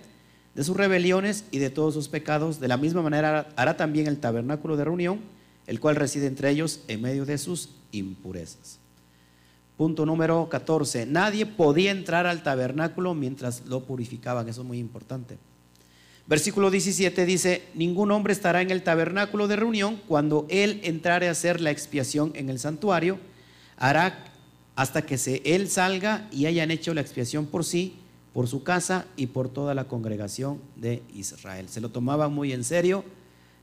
de sus rebeliones y de todos sus pecados. De la misma manera hará también el tabernáculo de reunión, el cual reside entre ellos en medio de sus impurezas. Punto número 14. Nadie podía entrar al tabernáculo mientras lo purificaban. Eso es muy importante. Versículo 17 dice, ningún hombre estará en el tabernáculo de reunión cuando él entrare a hacer la expiación en el santuario. Hará hasta que se, él salga y hayan hecho la expiación por sí, por su casa y por toda la congregación de Israel. Se lo tomaba muy en serio,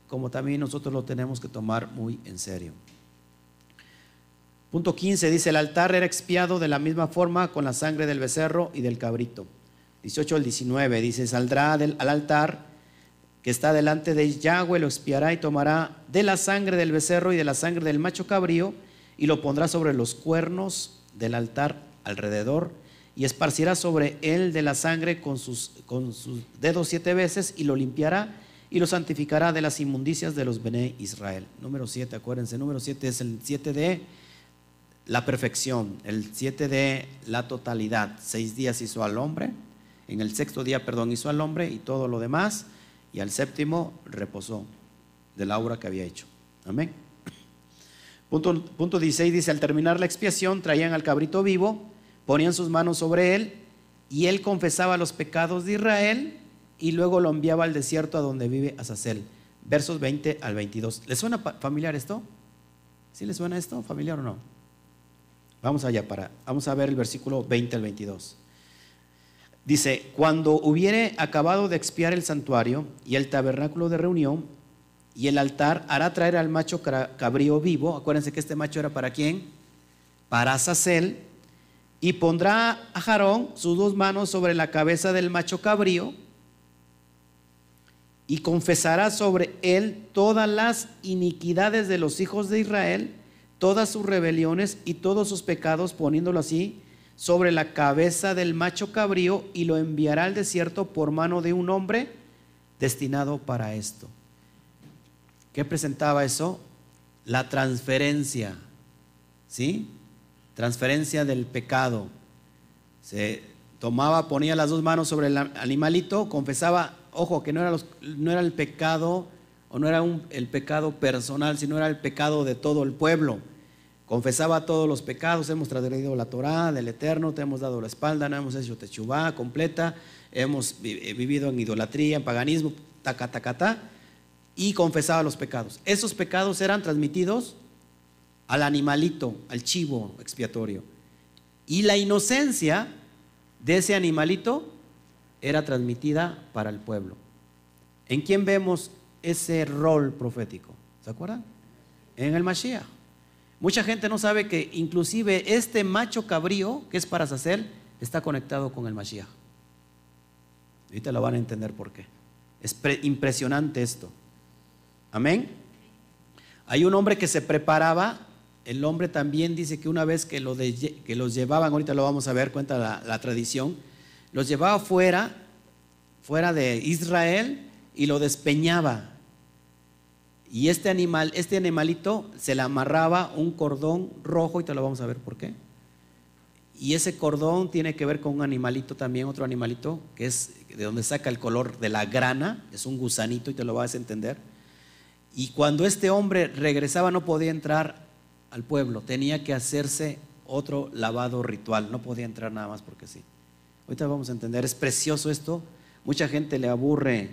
como también nosotros lo tenemos que tomar muy en serio. Punto 15 dice, el altar era expiado de la misma forma con la sangre del becerro y del cabrito. 18 al 19 dice, saldrá al altar que está delante de Yahweh, lo expiará y tomará de la sangre del becerro y de la sangre del macho cabrío y lo pondrá sobre los cuernos del altar alrededor y esparcirá sobre él de la sangre con sus, con sus dedos siete veces y lo limpiará y lo santificará de las inmundicias de los Bene Israel. Número 7, acuérdense, número 7 es el 7 de la perfección, el 7 de la totalidad. Seis días hizo al hombre, en el sexto día, perdón, hizo al hombre y todo lo demás, y al séptimo reposó de la obra que había hecho. Amén. Punto, punto 16 dice, al terminar la expiación, traían al cabrito vivo, ponían sus manos sobre él, y él confesaba los pecados de Israel, y luego lo enviaba al desierto a donde vive Azazel. Versos 20 al 22. ¿Le suena familiar esto? ¿Sí le suena esto? ¿Familiar o no? Vamos allá para, vamos a ver el versículo 20 al 22. Dice, cuando hubiere acabado de expiar el santuario y el tabernáculo de reunión y el altar, hará traer al macho cabrío vivo. Acuérdense que este macho era para quién? Para Azazel. Y pondrá a Jarón sus dos manos sobre la cabeza del macho cabrío y confesará sobre él todas las iniquidades de los hijos de Israel todas sus rebeliones y todos sus pecados, poniéndolo así sobre la cabeza del macho cabrío y lo enviará al desierto por mano de un hombre destinado para esto. ¿Qué presentaba eso? La transferencia, ¿sí? Transferencia del pecado. Se tomaba, ponía las dos manos sobre el animalito, confesaba, ojo, que no era, no era el pecado o no era el pecado personal, sino era el pecado de todo el pueblo. Confesaba todos los pecados, hemos traído la Torah del Eterno, te hemos dado la espalda, no hemos hecho techubá completa, hemos eh, vivido en idolatría, en paganismo, taca, y confesaba los pecados. Esos pecados eran transmitidos al animalito, al chivo expiatorio. Y la inocencia de ese animalito era transmitida para el pueblo. ¿En quién vemos ese rol profético. ¿Se acuerdan? En el Mashiach. Mucha gente no sabe que inclusive este macho cabrío, que es para Sacer, está conectado con el Mashiach. Ahorita lo van a entender por qué. Es impresionante esto. Amén. Hay un hombre que se preparaba, el hombre también dice que una vez que, lo que los llevaban, ahorita lo vamos a ver, cuenta la, la tradición, los llevaba fuera, fuera de Israel, y lo despeñaba. Y este animal, este animalito se le amarraba un cordón rojo y te lo vamos a ver por qué. Y ese cordón tiene que ver con un animalito también, otro animalito, que es de donde saca el color de la grana, es un gusanito y te lo vas a entender. Y cuando este hombre regresaba no podía entrar al pueblo, tenía que hacerse otro lavado ritual, no podía entrar nada más porque sí. Ahorita vamos a entender, es precioso esto, mucha gente le aburre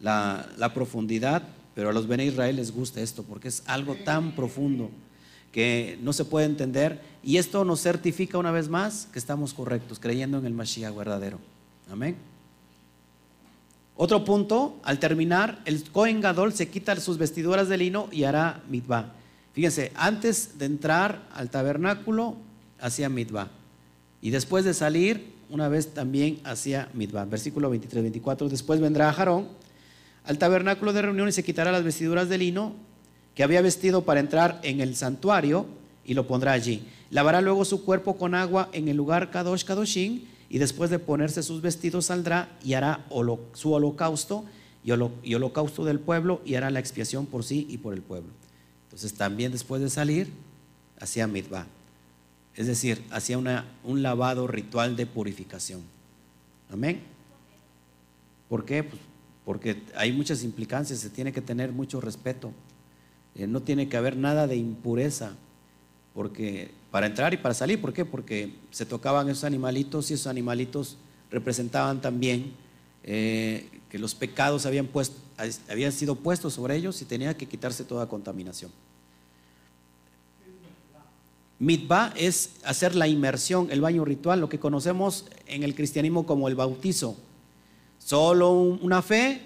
la, profundidad, pero a los Bene Israel les gusta esto porque es algo tan profundo que no se puede entender. Y esto nos certifica una vez más que estamos correctos, creyendo en el Mashiach verdadero. Amén. Otro punto, al terminar, el Cohen Gadol se quita sus vestiduras de lino y hará mitva. Fíjense, antes de entrar al tabernáculo, hacía mitva. Y después de salir, una vez también hacía mitva. Versículo 23-24. Después vendrá Jarón al tabernáculo de reunión y se quitará las vestiduras de lino que había vestido para entrar en el santuario y lo pondrá allí. Lavará luego su cuerpo con agua en el lugar Kadosh Kadoshin y después de ponerse sus vestidos saldrá y hará su holocausto y, holocausto del pueblo y hará la expiación por sí y por el pueblo. Entonces también después de salir hacía mitva, es decir, hacía un lavado ritual de purificación. Amén. ¿Por qué? Pues porque hay muchas implicancias, se tiene que tener mucho respeto. Eh, no tiene que haber nada de impureza, porque para entrar y para salir, ¿por qué? Porque se tocaban esos animalitos y esos animalitos representaban también eh, que los pecados habían, habían sido puestos sobre ellos y tenía que quitarse toda contaminación. Mitba es hacer la inmersión, el baño ritual, lo que conocemos en el cristianismo como el bautizo. Solo una fe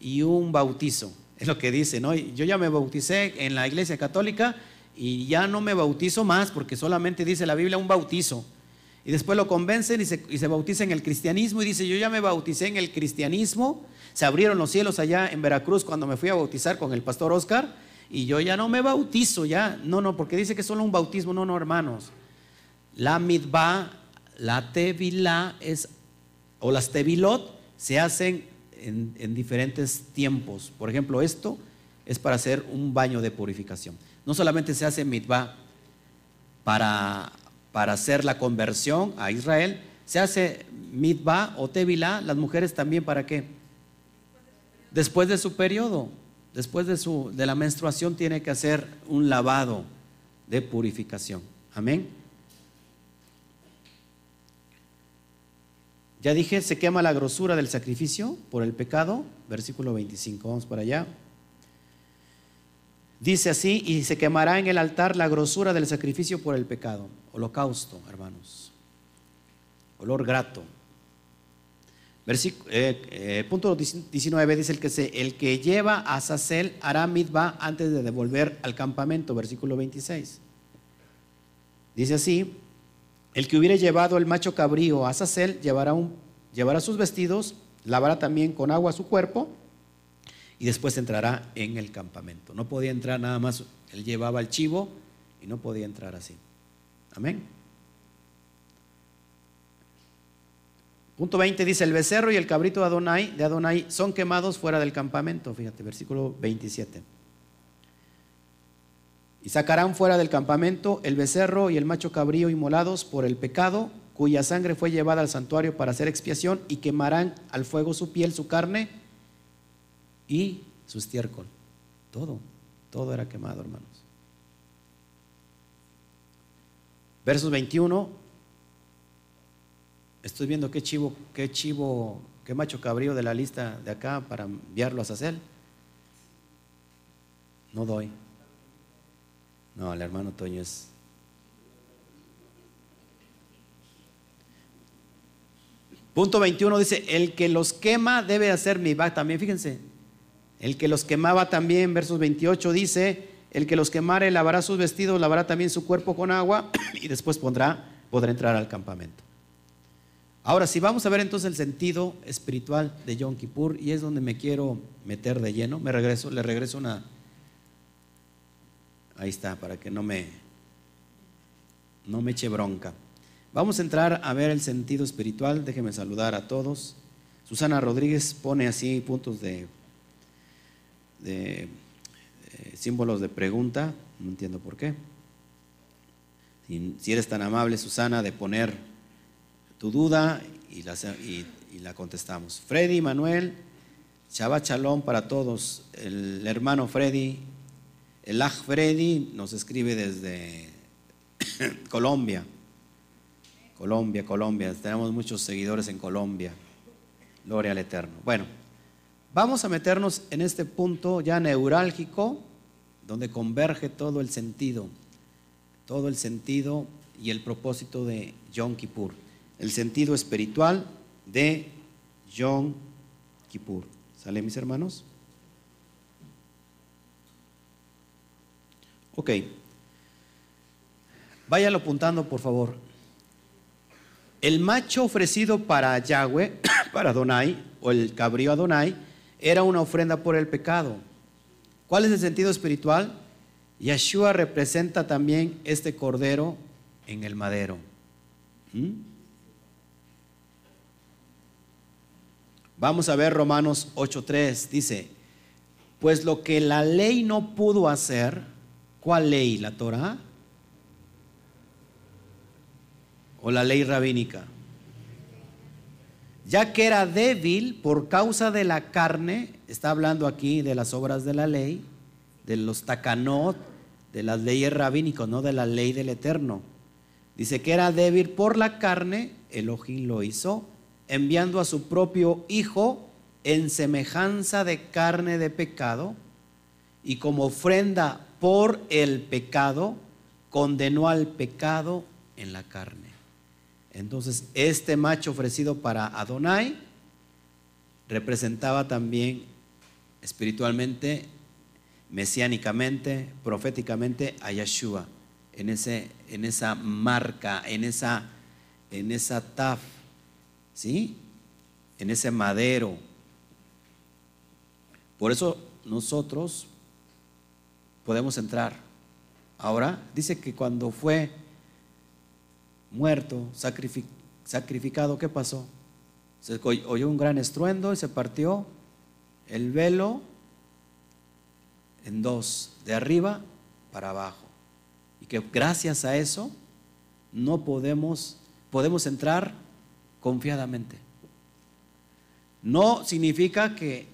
y un bautizo. Es lo que dice, ¿no? Yo ya me bauticé en la iglesia católica y ya no me bautizo más porque solamente dice la Biblia un bautizo. Y después lo convencen y se, y se en el cristianismo y dice, yo ya me bauticé en el cristianismo. Se abrieron los cielos allá en Veracruz cuando me fui a bautizar con el pastor Oscar y yo ya no me bautizo, ya. No, no, porque dice que solo un bautismo. No, no, hermanos. La mitba, la tevilá es, o las tevilot se hacen en, diferentes tiempos. Por ejemplo, esto es para hacer un baño de purificación. No solamente se hace mitba para, para hacer la conversión a Israel, se hace mitba o tevilá, las mujeres también para qué? Después de su periodo después de, su, de la menstruación tiene que hacer un lavado de purificación. Amén. Ya dije, se quema la grosura del sacrificio por el pecado, versículo 25, vamos para allá. Dice así, y se quemará en el altar la grosura del sacrificio por el pecado, holocausto, hermanos, olor grato. Eh, eh, punto 19 dice el que, el que lleva a Sacel hará mitba antes de devolver al campamento, versículo 26. Dice así, el que hubiere llevado el macho cabrío a Sacel llevará, sus vestidos, lavará también con agua su cuerpo y después entrará en el campamento. No podía entrar nada más, él llevaba el chivo y no podía entrar así. Amén. Punto 20 dice, el becerro y el cabrito de Adonai, de Adonai son quemados fuera del campamento. Fíjate, versículo 27. Y sacarán fuera del campamento el becerro y el macho cabrío inmolados por el pecado, cuya sangre fue llevada al santuario para hacer expiación, y quemarán al fuego su piel, su carne y su estiércol. Todo, todo era quemado, hermanos. Versos 21 Estoy viendo qué chivo, qué chivo, qué macho cabrío de la lista de acá para enviarlo a Sacel. No doy. No, el hermano Toño es. Punto 21 dice, el que los quema debe hacer mi va también, fíjense. El que los quemaba también, versos 28 dice, el que los quemare lavará sus vestidos, lavará también su cuerpo con agua y después pondrá, podrá entrar al campamento. Ahora, si vamos a ver entonces el sentido espiritual de Yom Kippur, y es donde me quiero meter de lleno, me regreso, le regreso una. Ahí está, para que no me, no me eche bronca. Vamos a entrar a ver el sentido espiritual. Déjeme saludar a todos. Susana Rodríguez pone así puntos de, eh, símbolos de pregunta. No entiendo por qué. si eres tan amable, Susana, de poner tu duda y la, y, la contestamos. Freddy, Manuel, Shabbat Shalom para todos. El hermano Freddy, el Aj Freddy nos escribe desde Colombia. Colombia, Colombia. Tenemos muchos seguidores en Colombia. Gloria al Eterno. Bueno, vamos a meternos en este punto ya neurálgico, donde converge todo el sentido, todo el sentido y el propósito de Yom Kippur el sentido espiritual de Yom Kippur. ¿Sale, mis hermanos? Ok. Váyalo apuntando, por favor. El macho ofrecido para Yahweh, para Adonai, o el cabrío Adonai, era una ofrenda por el pecado. ¿Cuál es el sentido espiritual? Yeshua representa también este cordero en el madero. ¿Mm? Vamos a ver Romanos 8.3. Dice, pues lo que la ley no pudo hacer, ¿cuál ley? ¿La Torah? ¿O la ley rabínica? ya que era débil por causa de la carne, está hablando aquí de las obras de la ley, de los takanot, de las leyes rabínicas, no de la ley del eterno. Dice que era débil por la carne, Elohim lo hizo, enviando a su propio hijo en semejanza de carne de pecado, y como ofrenda por el pecado, condenó al pecado en la carne. Entonces, este macho ofrecido para Adonai representaba también espiritualmente, mesiánicamente, proféticamente a Yeshua, en, ese, en esa marca, en esa, en esa taf, ¿sí? En ese madero. Por eso nosotros podemos entrar. Ahora, dice que cuando fue muerto, sacrificado, ¿qué pasó? Se oyó un gran estruendo y se partió el velo en dos, de arriba para abajo. Y que gracias a eso no podemos, podemos entrar confiadamente. No significa que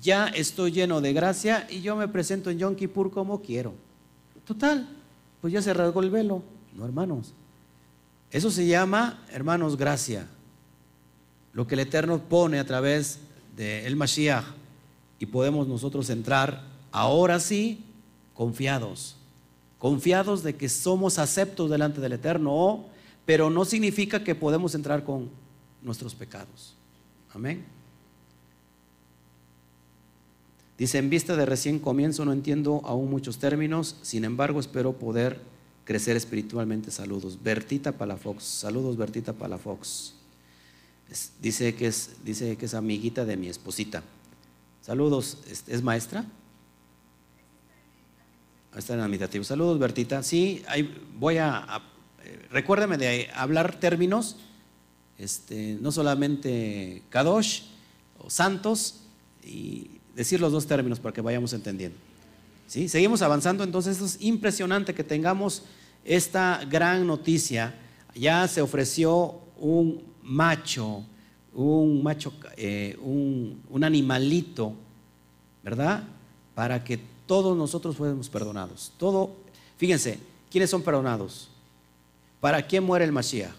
ya estoy lleno de gracia y yo me presento en Yom Kippur como quiero. Total, pues ya se rasgó el velo. No, hermanos. Eso se llama, hermanos, gracia. Lo que el Eterno pone a través de el Mashiach y podemos nosotros entrar ahora sí confiados. Confiados de que somos aceptos delante del Eterno, pero no significa que podemos entrar con nuestros pecados. Amén. Dice, en vista de recién comienzo no entiendo aún muchos términos, sin embargo espero poder crecer espiritualmente. Saludos. Bertita Palafox. Saludos, Bertita Palafox. dice, que es, dice que es amiguita de mi esposita. Saludos. ¿Es, maestra? Está en admitativo. Saludos, Bertita. Sí, voy a, eh, recuérdame de hablar términos, este, no solamente Kadosh o santos, y decir los dos términos para que vayamos entendiendo. ¿Sí? Seguimos avanzando, entonces es impresionante que tengamos esta gran noticia. Ya se ofreció un macho, un macho, eh, un, animalito, ¿verdad? Para que todos nosotros fuéramos perdonados. Todo, fíjense, ¿quiénes son perdonados? ¿Para quién muere el Mashiach?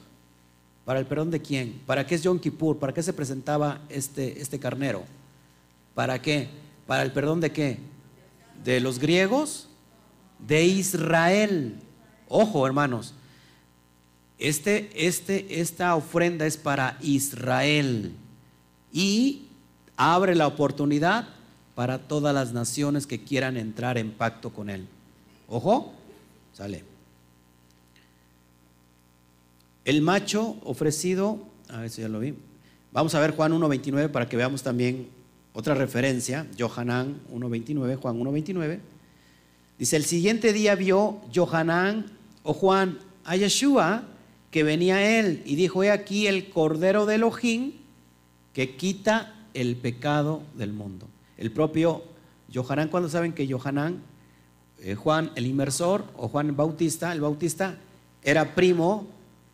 ¿Para el perdón de quién? ¿Para qué es Yom Kippur? ¿Para qué se presentaba este, este carnero? ¿Para qué? ¿Para el perdón de qué? ¿De los griegos? De Israel. Ojo, hermanos. Este, este, esta ofrenda es para Israel y abre la oportunidad para todas las naciones que quieran entrar en pacto con Él. Ojo, sale. El macho ofrecido, a ver si ya lo vi. Vamos a ver Juan 1.29 para que veamos también otra referencia, Johanán 1.29, Juan 1.29. Dice, el siguiente día vio Johanán o Juan a Yeshua que venía a él y dijo, he aquí el Cordero de Elohim que quita el pecado del mundo. El propio Johanán, cuando saben que Johanán, eh, Juan el inmersor o Juan Bautista, el Bautista, era primo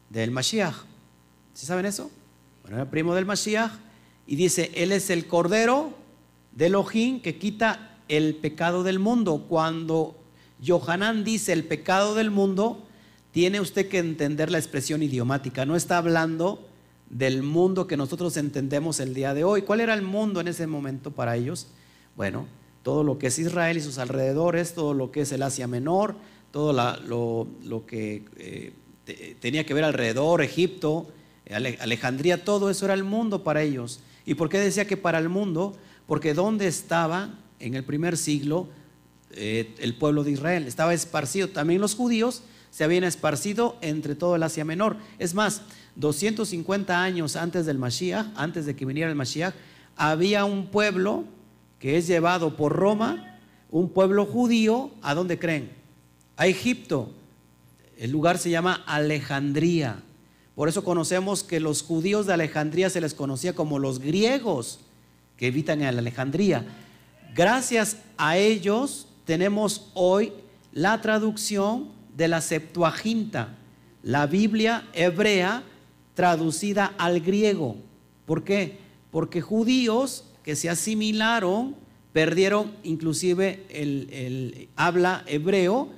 del Mashiach. ¿Sí saben eso? Bueno, era primo del Mashiach y dice, Él es el Cordero de Elohim que quita el pecado del mundo. Cuando Johanán dice el pecado del mundo, tiene usted que entender la expresión idiomática. No está hablando del mundo que nosotros entendemos el día de hoy. ¿Cuál era el mundo en ese momento para ellos? Bueno, todo lo que es Israel y sus alrededores, todo lo que es el Asia Menor, todo lo, que eh, tenía que ver alrededor, Egipto, Alejandría, todo eso era el mundo para ellos. ¿Y por qué decía que para el mundo? Porque ¿dónde estaba en el primer siglo eh, el pueblo de Israel? Estaba esparcido. También los judíos se habían esparcido entre todo el Asia Menor. Es más, 250 años antes del Mashiach, antes de que viniera el Mashiach, había un pueblo que es llevado por Roma, un pueblo judío, ¿a dónde creen? A Egipto. El lugar se llama Alejandría. Por eso conocemos que los judíos de Alejandría se les conocía como los griegos que habitan en Alejandría. Gracias a ellos tenemos hoy la traducción de la Septuaginta, la Biblia hebrea traducida al griego. ¿Por qué? Porque judíos que se asimilaron perdieron inclusive el, habla hebreo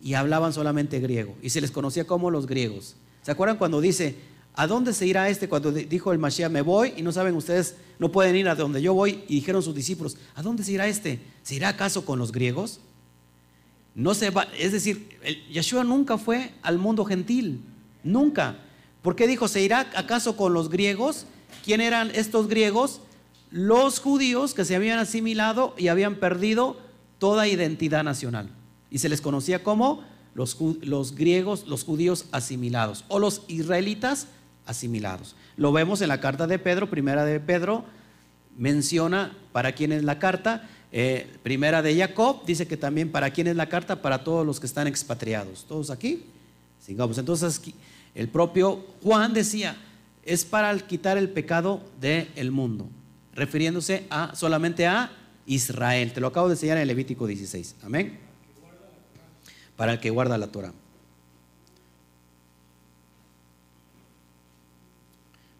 y hablaban solamente griego. Y se les conocía como los griegos. ¿Se acuerdan cuando dice, ¿a dónde se irá este? Cuando dijo el Mashiach, me voy y no saben ustedes, no pueden ir a donde yo voy. Y dijeron sus discípulos, ¿a dónde se irá este? ¿Se irá acaso con los griegos? No se va, es decir, Yeshua nunca fue al mundo gentil, nunca. ¿Por qué dijo, se irá acaso con los griegos? ¿Quién eran estos griegos? los judíos que se habían asimilado y habían perdido toda identidad nacional. Y se les conocía como los, griegos, los judíos asimilados o los israelitas asimilados. Lo vemos en la carta de Pedro, primera de Pedro, menciona para quién es la carta. Eh, primera de Jacob dice que también para quién es la carta, para todos los que están expatriados. ¿Todos aquí? Sigamos. Entonces, el propio Juan decía, es para quitar el pecado del mundo refiriéndose a, solamente a Israel. Te lo acabo de enseñar en Levítico 16. Amén. Para el que guarda la Torah.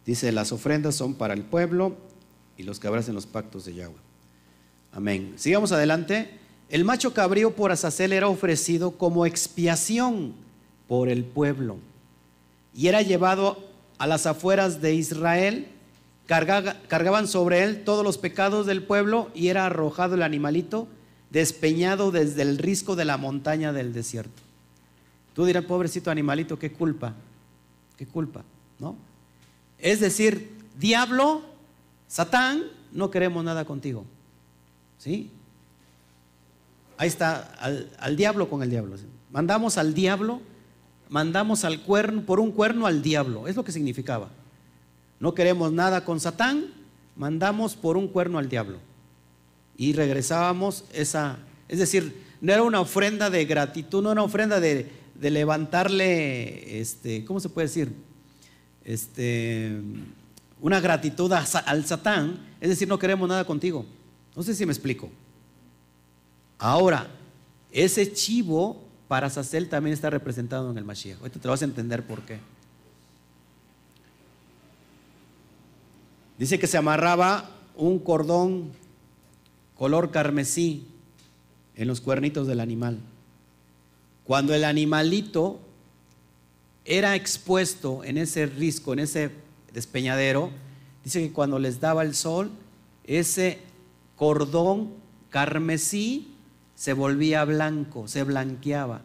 Dice, las ofrendas son para el pueblo y los que abracen los pactos de Yahweh. Amén. Sigamos adelante. El macho cabrío por Azazel era ofrecido como expiación por el pueblo y era llevado a las afueras de Israel cargaban sobre él todos los pecados del pueblo y era arrojado el animalito despeñado desde el risco de la montaña del desierto. Tú dirás, pobrecito animalito, qué culpa, qué culpa, ¿no? Es decir, diablo, Satán, no queremos nada contigo, ¿sí? Ahí está, al, diablo con el diablo. Mandamos al diablo, mandamos al cuerno, por un cuerno al diablo, es lo que significaba. No queremos nada con Satán, mandamos por un cuerno al diablo. Y regresábamos esa, es decir, no era una ofrenda de gratitud, no era una ofrenda de, levantarle, este, ¿cómo se puede decir? Este, una gratitud al Satán, es decir, no queremos nada contigo. No sé si me explico. Ahora, ese chivo para Sacel también está representado en el Mashiach. Ahorita te vas a entender por qué. Dice que se amarraba un cordón color carmesí en los cuernitos del animal. Cuando el animalito era expuesto en ese risco, en ese despeñadero, dice que cuando les daba el sol, ese cordón carmesí se volvía blanco, se blanqueaba.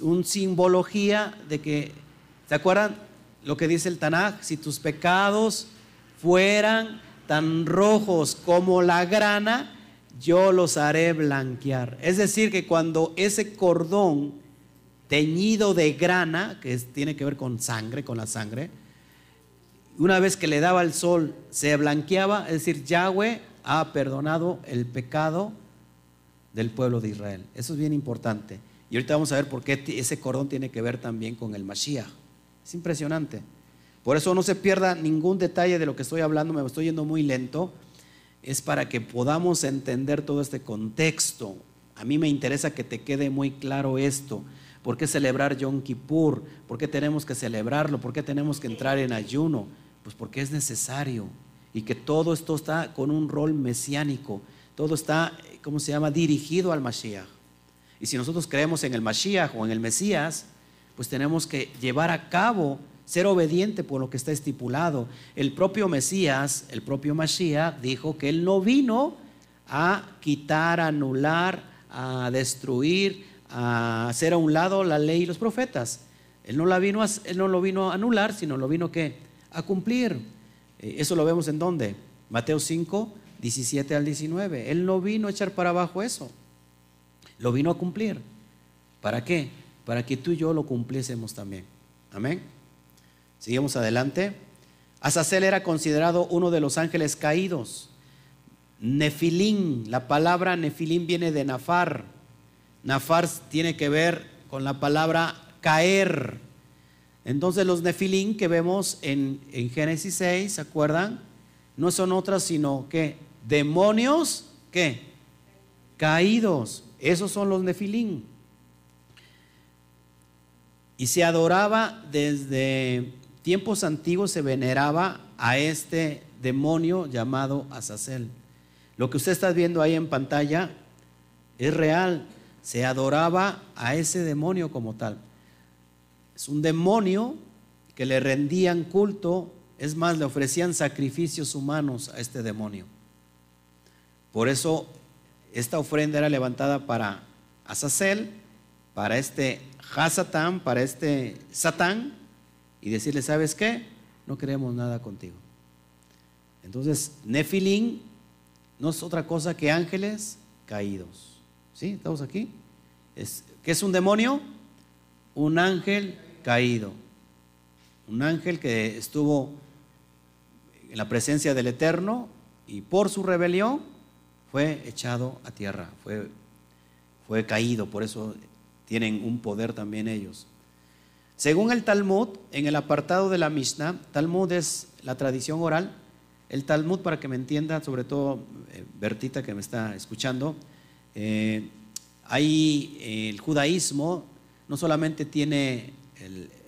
Un simbología de que, ¿se acuerdan lo que dice el Tanaj? Si tus pecados fueran tan rojos como la grana, yo los haré blanquear. Es decir, que cuando ese cordón teñido de grana, que tiene que ver con sangre, con la sangre, una vez que le daba el sol, se blanqueaba, es decir, Yahweh ha perdonado el pecado del pueblo de Israel. Eso es bien importante. Y ahorita vamos a ver por qué ese cordón tiene que ver también con el Mashiach. Es impresionante. Por eso no se pierda ningún detalle de lo que estoy hablando, me estoy yendo muy lento. Es para que podamos entender todo este contexto. A mí me interesa que te quede muy claro esto. ¿Por qué celebrar Yom Kippur? ¿Por qué tenemos que celebrarlo? ¿Por qué tenemos que entrar en ayuno? Pues porque es necesario. Y que todo esto está con un rol mesiánico. Todo está, ¿cómo se llama?, dirigido al Mashiach. Y si nosotros creemos en el Mashiach o en el Mesías, pues tenemos que llevar a cabo ser obediente por lo que está estipulado. El propio Mesías, el propio Mashiach, dijo que él no vino a quitar, a anular, a destruir, a hacer a un lado la ley y los profetas. Él no, la vino a, él no lo vino a anular, sino lo vino a cumplir. Eh, eso lo vemos en dónde? Mateo 5, 17 al 19. Él no vino a echar para abajo eso. Lo vino a cumplir. ¿Para qué? Para que tú y yo lo cumpliésemos también. Amén. Seguimos adelante. Azazel era considerado uno de los ángeles caídos. Nefilín, la palabra Nefilín viene de Nafar. Nafar tiene que ver con la palabra caer. Entonces los Nefilín que vemos en, en Génesis 6, ¿se acuerdan? No son otras sino que demonios que caídos. Esos son los Nefilín. Y se adoraba desde tiempos antiguos se veneraba a este demonio llamado Azazel. Lo que usted está viendo ahí en pantalla es real. Se adoraba a ese demonio como tal. Es un demonio que le rendían culto, es más, le ofrecían sacrificios humanos a este demonio. Por eso esta ofrenda era levantada para Azazel, para este Hasatán, para este Satán, y decirle, ¿sabes qué? No queremos nada contigo. Entonces, Nefilín no es otra cosa que ángeles caídos. ¿Sí? ¿Estamos aquí? Es, ¿Qué es un demonio? Un ángel caído. Un ángel que estuvo en la presencia del Eterno y por su rebelión fue echado a tierra, fue, fue caído, por eso tienen un poder también ellos. Según el Talmud, en el apartado de la Mishnah, Talmud es la tradición oral, el Talmud, para que me entienda, sobre todo eh, Bertita que me está escuchando, eh, hay eh, el judaísmo, no solamente tiene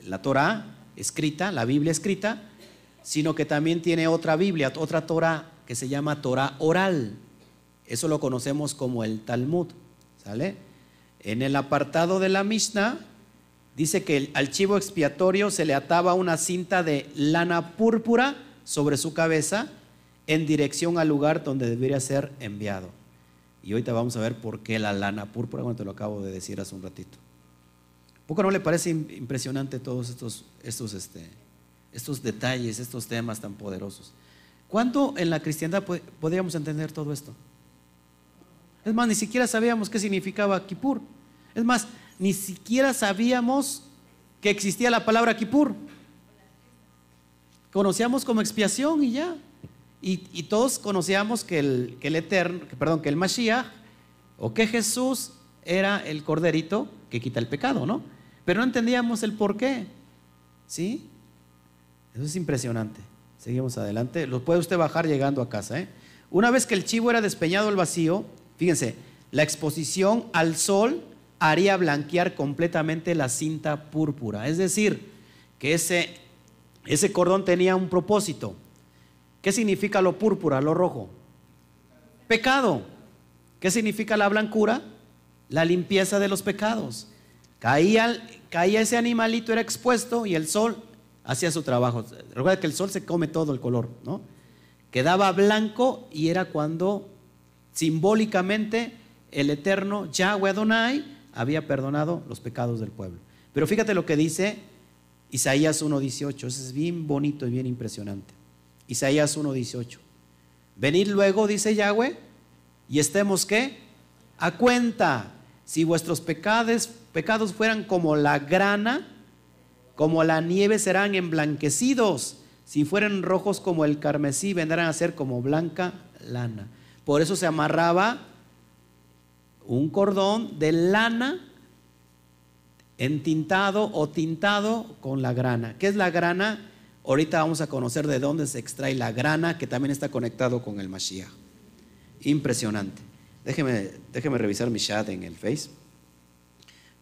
la Torah escrita, la Biblia escrita, sino que también tiene otra Biblia, otra Torah que se llama Torah oral. Eso lo conocemos como el Talmud, ¿sale? En el apartado de la Mishnah dice que al chivo expiatorio se le ataba una cinta de lana púrpura sobre su cabeza en dirección al lugar donde debería ser enviado. Y ahorita vamos a ver por qué la lana púrpura, cuando te lo acabo de decir hace un ratito. ¿Poco no le parece impresionante todos estos, estos, este, estos detalles, estos temas tan poderosos? ¿Cuánto en la cristiandad podríamos entender todo esto? Es más, ni siquiera sabíamos qué significaba Kippur. Es más, ni siquiera sabíamos que existía la palabra Kippur. Conocíamos como expiación y ya. Y, todos conocíamos que el, que el Eterno, perdón, que el Mashiach o que Jesús era el corderito que quita el pecado, ¿no? Pero no entendíamos el por qué. ¿Sí? Eso es impresionante. Seguimos adelante. Lo puede usted bajar llegando a casa. ¿eh? Una vez que el chivo era despeñado al vacío, fíjense, la exposición al sol haría blanquear completamente la cinta púrpura. Es decir, que ese, ese cordón tenía un propósito. ¿Qué significa lo púrpura, lo rojo? Pecado. ¿Qué significa la blancura? La limpieza de los pecados. Caía, ese animalito, era expuesto y el sol hacía su trabajo. Recuerda que el sol se come todo el color, ¿no? Quedaba blanco y era cuando simbólicamente el eterno Yahweh Adonai había perdonado los pecados del pueblo. Pero fíjate lo que dice Isaías 1.18, eso es bien bonito y bien impresionante. Isaías 1.18. Venid luego, dice Yahweh, y estemos qué? A cuenta, si vuestros pecados, pecados fueran como la grana, como la nieve serán emblanquecidos. Si fueran rojos como el carmesí, vendrán a ser como blanca lana. Por eso se amarraba un cordón de lana entintado o tintado con la grana. ¿Qué es la grana? Ahorita vamos a conocer de dónde se extrae la grana, que también está conectado con el Mashiach. Impresionante. Déjeme, déjeme revisar mi chat en el Face.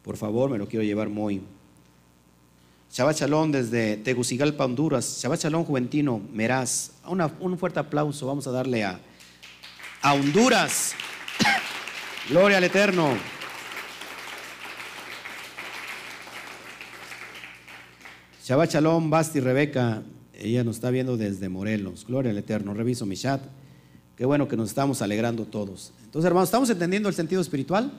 Por favor, me lo quiero llevar muy. Shabbat Shalom desde Tegucigalpa, Honduras. Shabbat Shalom Juventino, Meraz. un fuerte aplauso. Vamos a darle a, a Honduras. Gloria al Eterno. Shabbat Shalom, Basti Rebeca, ella nos está viendo desde Morelos. Gloria al Eterno. Reviso mi chat. Qué bueno que nos estamos alegrando todos. Entonces, hermanos, ¿estamos entendiendo el sentido espiritual?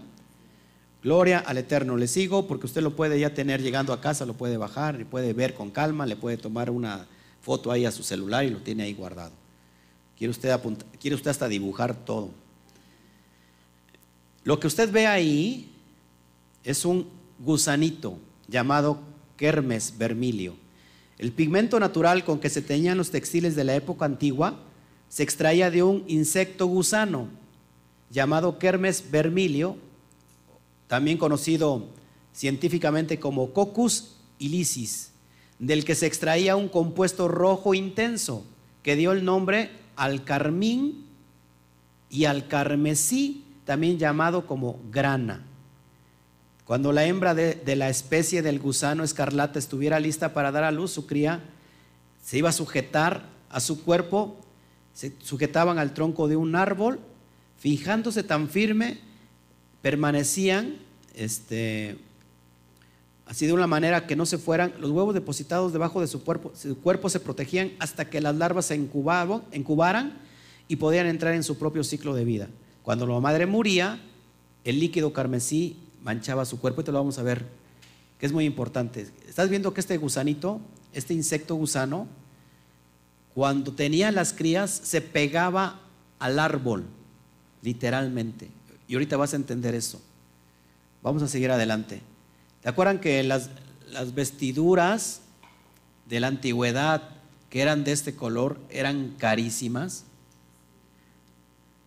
Gloria al Eterno. Le sigo porque usted lo puede ya tener llegando a casa, lo puede bajar, y puede ver con calma, le puede tomar una foto ahí a su celular y lo tiene ahí guardado. Quiere usted, quiere usted hasta dibujar todo. Lo que usted ve ahí es un gusanito llamado Kermes vermilio. El pigmento natural con que se teñían los textiles de la época antigua se extraía de un insecto gusano llamado Kermes vermilio, también conocido científicamente como Coccus ilicis, del que se extraía un compuesto rojo intenso que dio el nombre al carmín y al carmesí, también llamado como grana. Cuando la hembra de, la especie del gusano escarlata estuviera lista para dar a luz, su cría se iba a sujetar a su cuerpo, se sujetaban al tronco de un árbol, fijándose tan firme, permanecían este, así de una manera que no se fueran, los huevos depositados debajo de su cuerpo, su cuerpo se protegían hasta que las larvas se incubaban, incubaran y podían entrar en su propio ciclo de vida. Cuando la madre moría, el líquido carmesí manchaba su cuerpo y te lo vamos a ver, que es muy importante. Estás viendo que este gusanito, este insecto gusano, cuando tenía las crías se pegaba al árbol, literalmente. Y ahorita vas a entender eso. Vamos a seguir adelante. ¿Te acuerdan que las, las vestiduras de la antigüedad que eran de este color eran carísimas?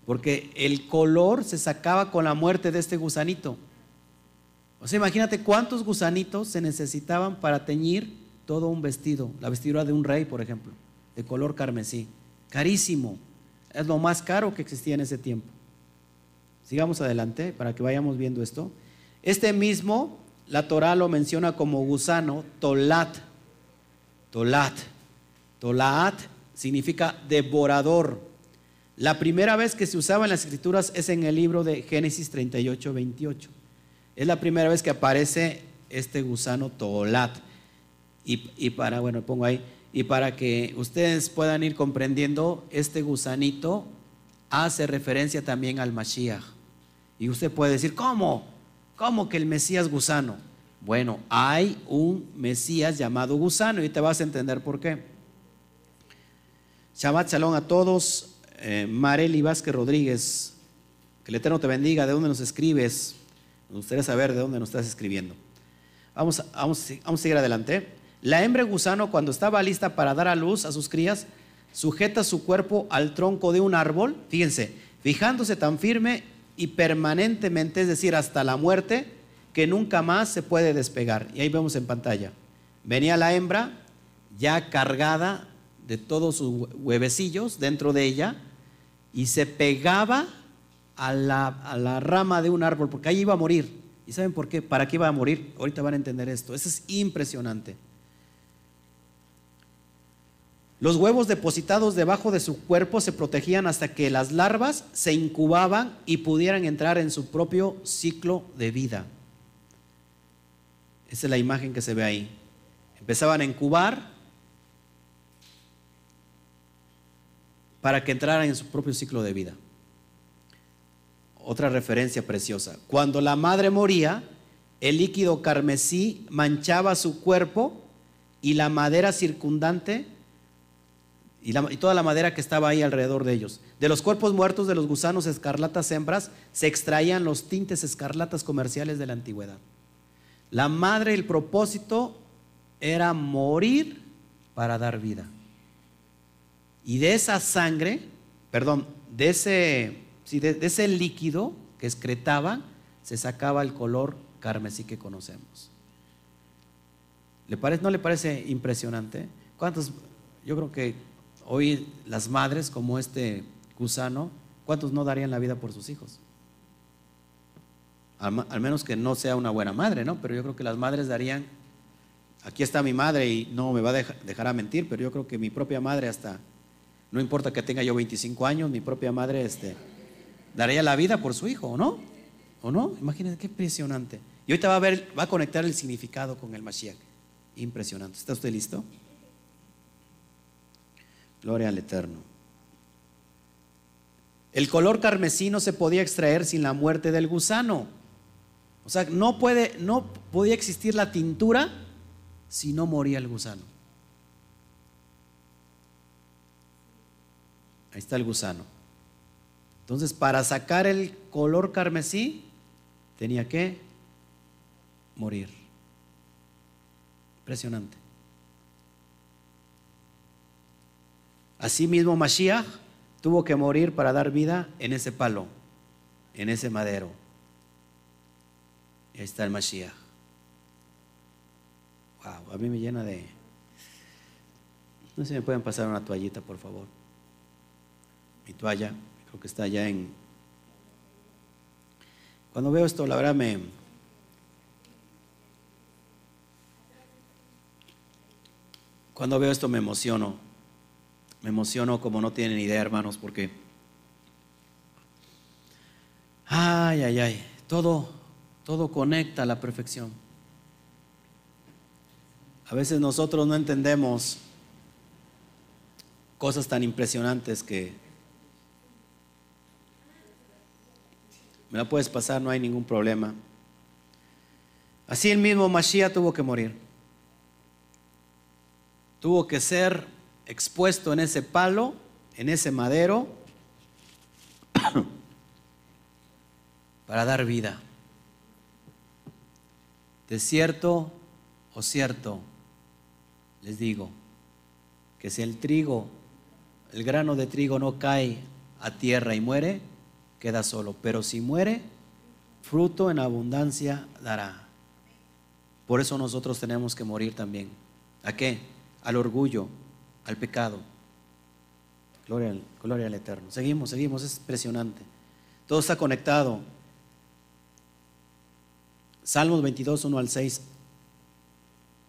Porque el color se sacaba con la muerte de este gusanito. O sea, imagínate cuántos gusanitos se necesitaban para teñir todo un vestido, la vestidura de un rey, por ejemplo, de color carmesí. Carísimo. Es lo más caro que existía en ese tiempo. Sigamos adelante para que vayamos viendo esto. Este mismo la Torah lo menciona como gusano, tolat. Tolat. Tolat significa devorador. La primera vez que se usaba en las escrituras es en el libro de Génesis 38, 28. Es la primera vez que aparece este gusano tolat. Y, para, bueno, pongo ahí, y para que ustedes puedan ir comprendiendo, este gusanito hace referencia también al Mashiach. Y usted puede decir, ¿cómo? ¿Cómo que el Mesías gusano? Bueno, hay un Mesías llamado gusano y te vas a entender por qué. Shabbat Shalom a todos. Eh, Marely Vázquez Rodríguez, que el Eterno te bendiga. ¿De dónde nos escribes? Me gustaría saber de dónde nos estás escribiendo. Vamos, vamos, vamos a seguir adelante. La hembra gusano, cuando estaba lista para dar a luz a sus crías, sujeta su cuerpo al tronco de un árbol, fíjense, fijándose tan firme y permanentemente, es decir, hasta la muerte, que nunca más se puede despegar. Y ahí vemos en pantalla. Venía la hembra ya cargada de todos sus huevecillos dentro de ella y se pegaba a la, a la, rama de un árbol porque ahí iba a morir. ¿Y saben por qué? ¿Para qué iba a morir? Ahorita van a entender esto. Eso es impresionante. Los huevos depositados debajo de su cuerpo se protegían hasta que las larvas se incubaban y pudieran entrar en su propio ciclo de vida. Esa es la imagen que se ve ahí. Empezaban a incubar para que entraran en su propio ciclo de vida. Otra referencia preciosa. Cuando la madre moría, el líquido carmesí manchaba su cuerpo y la madera circundante y, toda la madera que estaba ahí alrededor de ellos. De los cuerpos muertos de los gusanos escarlatas hembras se extraían los tintes escarlatas comerciales de la antigüedad. La madre, el propósito era morir para dar vida. Y de esa sangre, perdón, de ese, de, ese líquido que excretaba, se sacaba el color carmesí que conocemos. ¿Le parece, ¿No le parece impresionante? ¿Cuántos? Yo creo que Hoy las madres como este gusano, ¿cuántos no darían la vida por sus hijos? Al, menos que no sea una buena madre, ¿no? Pero yo creo que las madres darían, aquí está mi madre y no me va a dejar, a mentir, pero yo creo que mi propia madre hasta, no importa que tenga yo 25 años, mi propia madre este, daría la vida por su hijo, ¿o no? ¿O no? Imagínense qué impresionante. Y ahorita va a ver, va a conectar el significado con el Mashiach. Impresionante. ¿Está usted listo? Gloria al Eterno. El color carmesí no se podía extraer sin la muerte del gusano. O sea, no, puede, no podía existir la tintura si no moría el gusano. Ahí está el gusano. Entonces, para sacar el color carmesí, tenía que morir. Impresionante. Asimismo, Mashiach tuvo que morir para dar vida en ese palo, en ese madero. ahí está el Mashiach. Wow, a mí me llena de. No sé si me pueden pasar una toallita, por favor. Mi toalla, creo que está allá en. Cuando veo esto, la verdad me. Cuando veo esto me emociono Me emociono como no tienen idea, hermanos, porque... Ay, ay, ay. Todo, todo conecta a la perfección. A veces nosotros no entendemos cosas tan impresionantes que me la puedes pasar, no hay ningún problema. Así el mismo Mashiach tuvo que morir. Tuvo que ser expuesto en ese palo, en ese madero, para dar vida. De cierto o cierto, les digo, que si el trigo, el grano de trigo no cae a tierra y muere, queda solo. Pero si muere, fruto en abundancia dará. Por eso nosotros tenemos que morir también. ¿A qué? Al orgullo, al pecado. Gloria al, gloria al Eterno. Seguimos, seguimos, es impresionante. Todo está conectado. Salmos 22, 1 al 6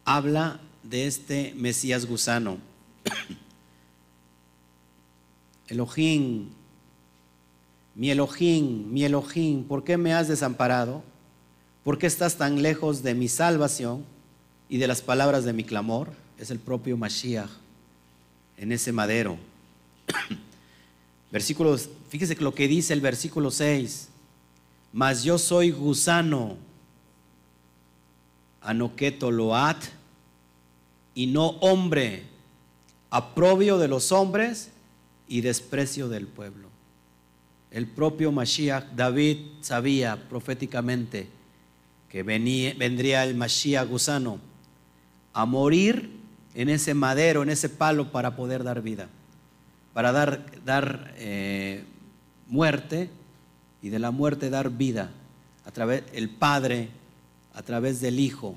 habla de este Mesías gusano. Elohim, mi Elohim, mi Elohim, ¿por qué me has desamparado? ¿Por qué estás tan lejos de mi salvación y de las palabras de mi clamor? Es el propio Mashiach en ese madero. Versículos, fíjese lo que dice el versículo 6. Mas yo soy gusano, anoqueto loat, y no hombre, aprobio de los hombres y desprecio del pueblo. El propio Mashiach, David sabía proféticamente que venía, vendría el Mashiach gusano a morir en ese madero, en ese palo para poder dar vida, para dar, dar eh, muerte y de la muerte dar vida a través el Padre, a través del Hijo,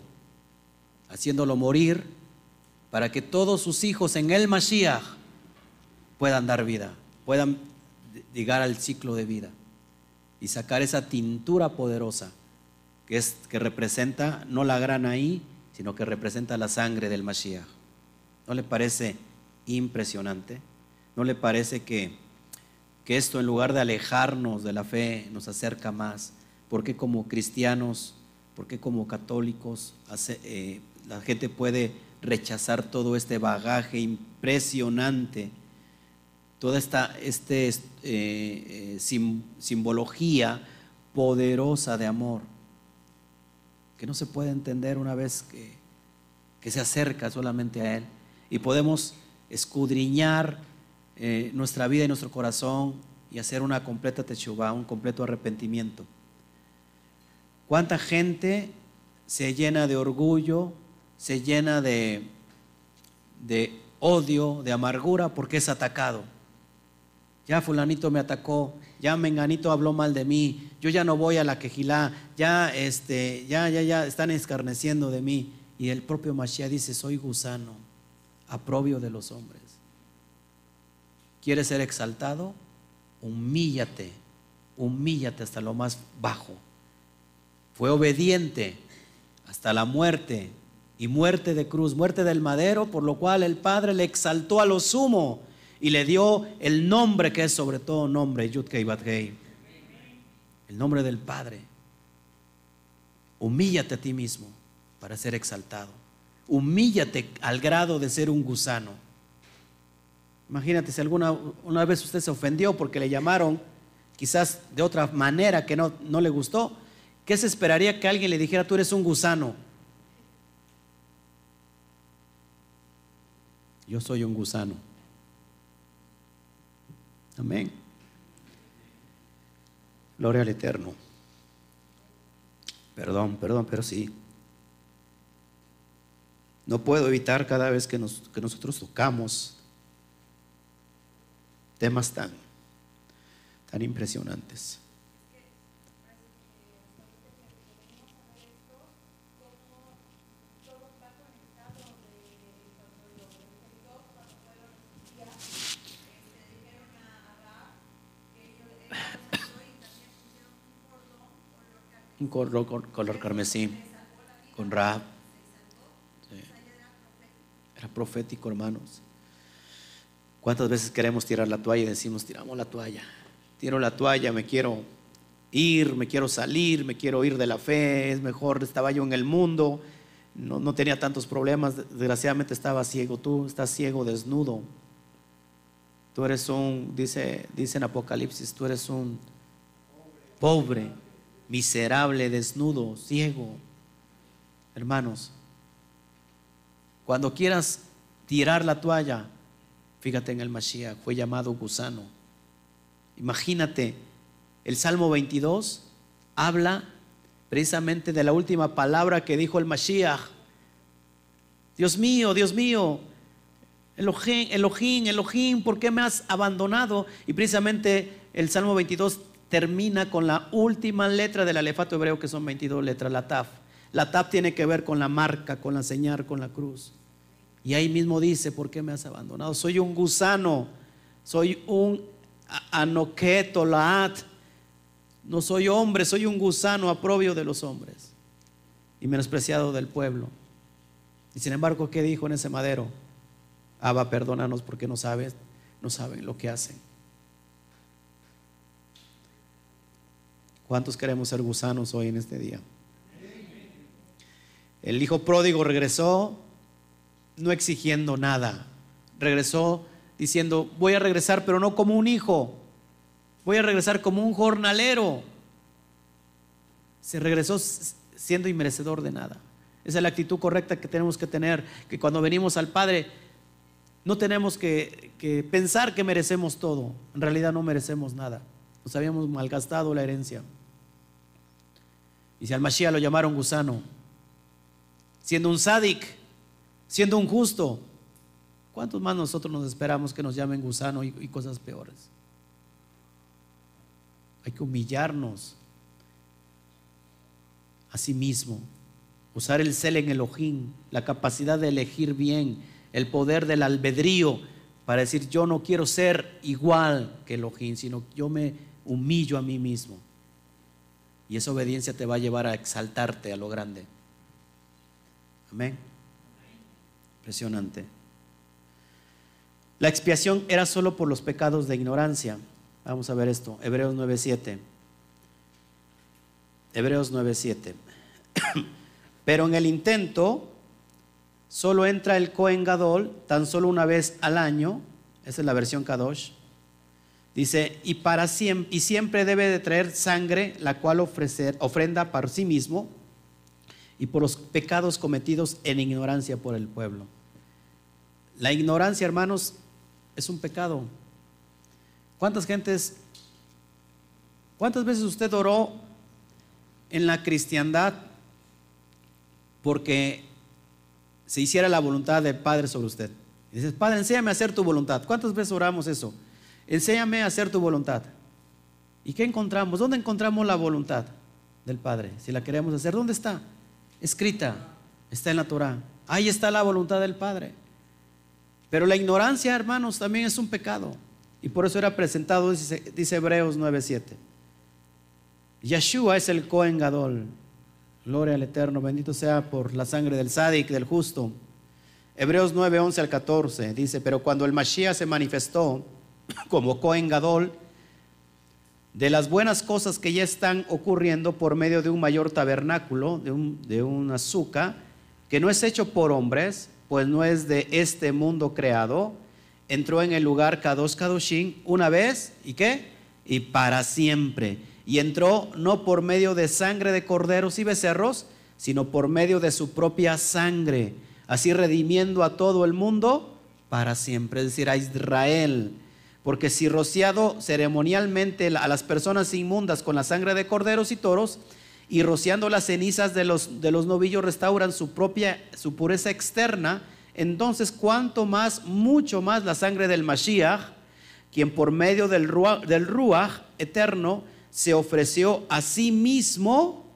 haciéndolo morir para que todos sus hijos en el Mashiach puedan dar vida, puedan llegar al ciclo de vida y sacar esa tintura poderosa que, es, que representa no la grana ahí, sino que representa la sangre del Mashiach. ¿No le parece impresionante? ¿No le parece que, que esto en lugar de alejarnos de la fe nos acerca más? Porque como cristianos, porque como católicos eh, la gente puede rechazar todo este bagaje impresionante, toda esta este, eh, eh, simbología poderosa de amor? que no se puede entender una vez que, se acerca solamente a Él. Y podemos escudriñar eh, nuestra vida y nuestro corazón y hacer una completa techubá, un completo arrepentimiento. ¿Cuánta gente se llena de orgullo, se llena de odio, de amargura porque es atacado? Ya fulanito me atacó, ya menganito habló mal de mí, yo ya no voy a la quejilá, ya este, ya, ya, ya están escarneciendo de mí. Y el propio Mashiach dice, soy gusano, aprobio de los hombres. ¿Quieres ser exaltado? Humíllate, humíllate hasta lo más bajo. Fue obediente hasta la muerte y muerte de cruz, muerte del madero, por lo cual el Padre le exaltó a lo sumo y le dio el nombre que es sobre todo nombre, Yudkei Bathei, el nombre del Padre. Humíllate a ti mismo para ser exaltado. Humíllate al grado de ser un gusano. Imagínate si alguna una vez usted se ofendió porque le llamaron quizás de otra manera que no, no le gustó. ¿Qué se esperaría que alguien le dijera, tú eres un gusano? Yo soy un gusano. Amén. Gloria al Eterno. Perdón, perdón, pero sí. No puedo evitar cada vez que, que nosotros tocamos temas tan, tan impresionantes. Un color, carmesí, con rap. Era profético, hermanos. ¿Cuántas veces queremos tirar la toalla y decimos, tiramos la toalla? Tiro la toalla, me quiero ir, me quiero salir, me quiero ir de la fe, es mejor, estaba yo en el mundo, no, no tenía tantos problemas, desgraciadamente estaba ciego, tú estás ciego, desnudo. Tú eres un, dice, dice en Apocalipsis, tú eres un pobre, miserable, desnudo, ciego. Hermanos, cuando quieras tirar la toalla, fíjate en el Mashiach, fue llamado gusano. Imagínate, el Salmo 22 habla precisamente de la última palabra que dijo el Mashiach. Dios mío, Dios mío, Elohim, Elohim, Elohim, ¿por qué me has abandonado? Y precisamente el Salmo 22 termina con la última letra del alefato hebreo, que son 22 letras, la taf. La taf tiene que ver con la marca, con la señal, con la cruz. Y ahí mismo dice, ¿por qué me has abandonado? Soy un gusano, soy un anoquetolaat. No soy hombre, soy un gusano aprobio de los hombres y menospreciado del pueblo. Y sin embargo, ¿qué dijo en ese madero? Abba, perdónanos porque no sabes, no saben lo que hacen. ¿Cuántos queremos ser gusanos hoy en este día? El hijo pródigo regresó no exigiendo nada. Regresó diciendo, voy a regresar, pero no como un hijo. Voy a regresar como un jornalero. Se regresó siendo inmerecedor de nada. Esa es la actitud correcta que tenemos que tener, que cuando venimos al Padre no tenemos que, pensar que merecemos todo. En realidad no merecemos nada. Nos habíamos malgastado la herencia. Y si al Mashiach lo llamaron gusano, siendo un sádic, siendo un justo, ¿cuántos más nosotros nos esperamos que nos llamen gusano y, y cosas peores? Hay que humillarnos a sí mismo, usar el cel en el ojín, la capacidad de elegir bien, el poder del albedrío para decir yo no quiero ser igual que Elohim, sino yo me humillo a mí mismo. Y esa obediencia te va a llevar a exaltarte a lo grande. Amén. Impresionante. La expiación era solo por los pecados de ignorancia. Vamos a ver esto, Hebreos 9:7. Hebreos 9:7. Pero en el intento solo entra el Cohen Gadol tan solo una vez al año, esa es la versión Kadosh. Dice, y para siempre, y siempre debe de traer sangre, la cual ofrecer, ofrenda para sí mismo y por los pecados cometidos en ignorancia por el pueblo. La ignorancia, hermanos, es un pecado. ¿Cuántas gentes, cuántas veces usted oró en la cristiandad porque se hiciera la voluntad del Padre sobre usted. Y dices, Padre, enséñame a hacer tu voluntad. ¿Cuántas veces oramos eso? Enséñame a hacer tu voluntad. ¿Y qué encontramos? ¿Dónde encontramos la voluntad del Padre? Si la queremos hacer, ¿dónde está? Escrita, está en la Torah. Ahí está la voluntad del Padre. Pero la ignorancia, hermanos, también es un pecado. Y por eso era presentado, dice, Hebreos 9:7. Yeshua es el Cohen Gadol, Gloria al Eterno, bendito sea por la sangre del sádic, del justo. Hebreos 9, 11 al 14 dice, pero cuando el Mashiach se manifestó como Cohen Gadol, de las buenas cosas que ya están ocurriendo por medio de un mayor tabernáculo, de un, de un azúcar, que no es hecho por hombres, pues no es de este mundo creado, entró en el lugar Kadosh Kadoshim una vez, ¿y qué? Y para siempre y entró no por medio de sangre de corderos y becerros, sino por medio de su propia sangre, así redimiendo a todo el mundo para siempre, es decir, a Israel. Porque si rociado ceremonialmente a las personas inmundas con la sangre de corderos y toros, y rociando las cenizas de los, de los novillos restauran su propia, su pureza externa, entonces cuanto más, mucho más la sangre del Mashiach, quien por medio del Ruach, del eterno se ofreció a sí mismo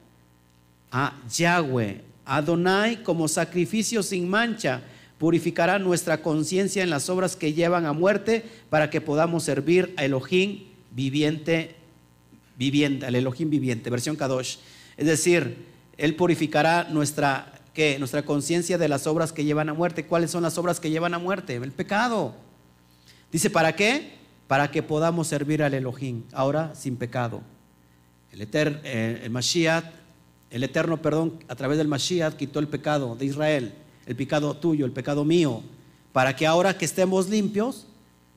a Yahweh, Adonai, como sacrificio sin mancha, purificará nuestra conciencia en las obras que llevan a muerte para que podamos servir a Elohim viviente, viviente, al Elohim viviente, versión Kadosh. Es decir, Él purificará nuestra, nuestra conciencia de las obras que llevan a muerte. ¿Cuáles son las obras que llevan a muerte? El pecado. Dice, ¿para qué? Para que podamos servir al Elohim, ahora sin pecado. El, eter, eh, el Mashiach, el Eterno, perdón, a través del Mashiach quitó el pecado de Israel, el pecado tuyo, el pecado mío, para que ahora que estemos limpios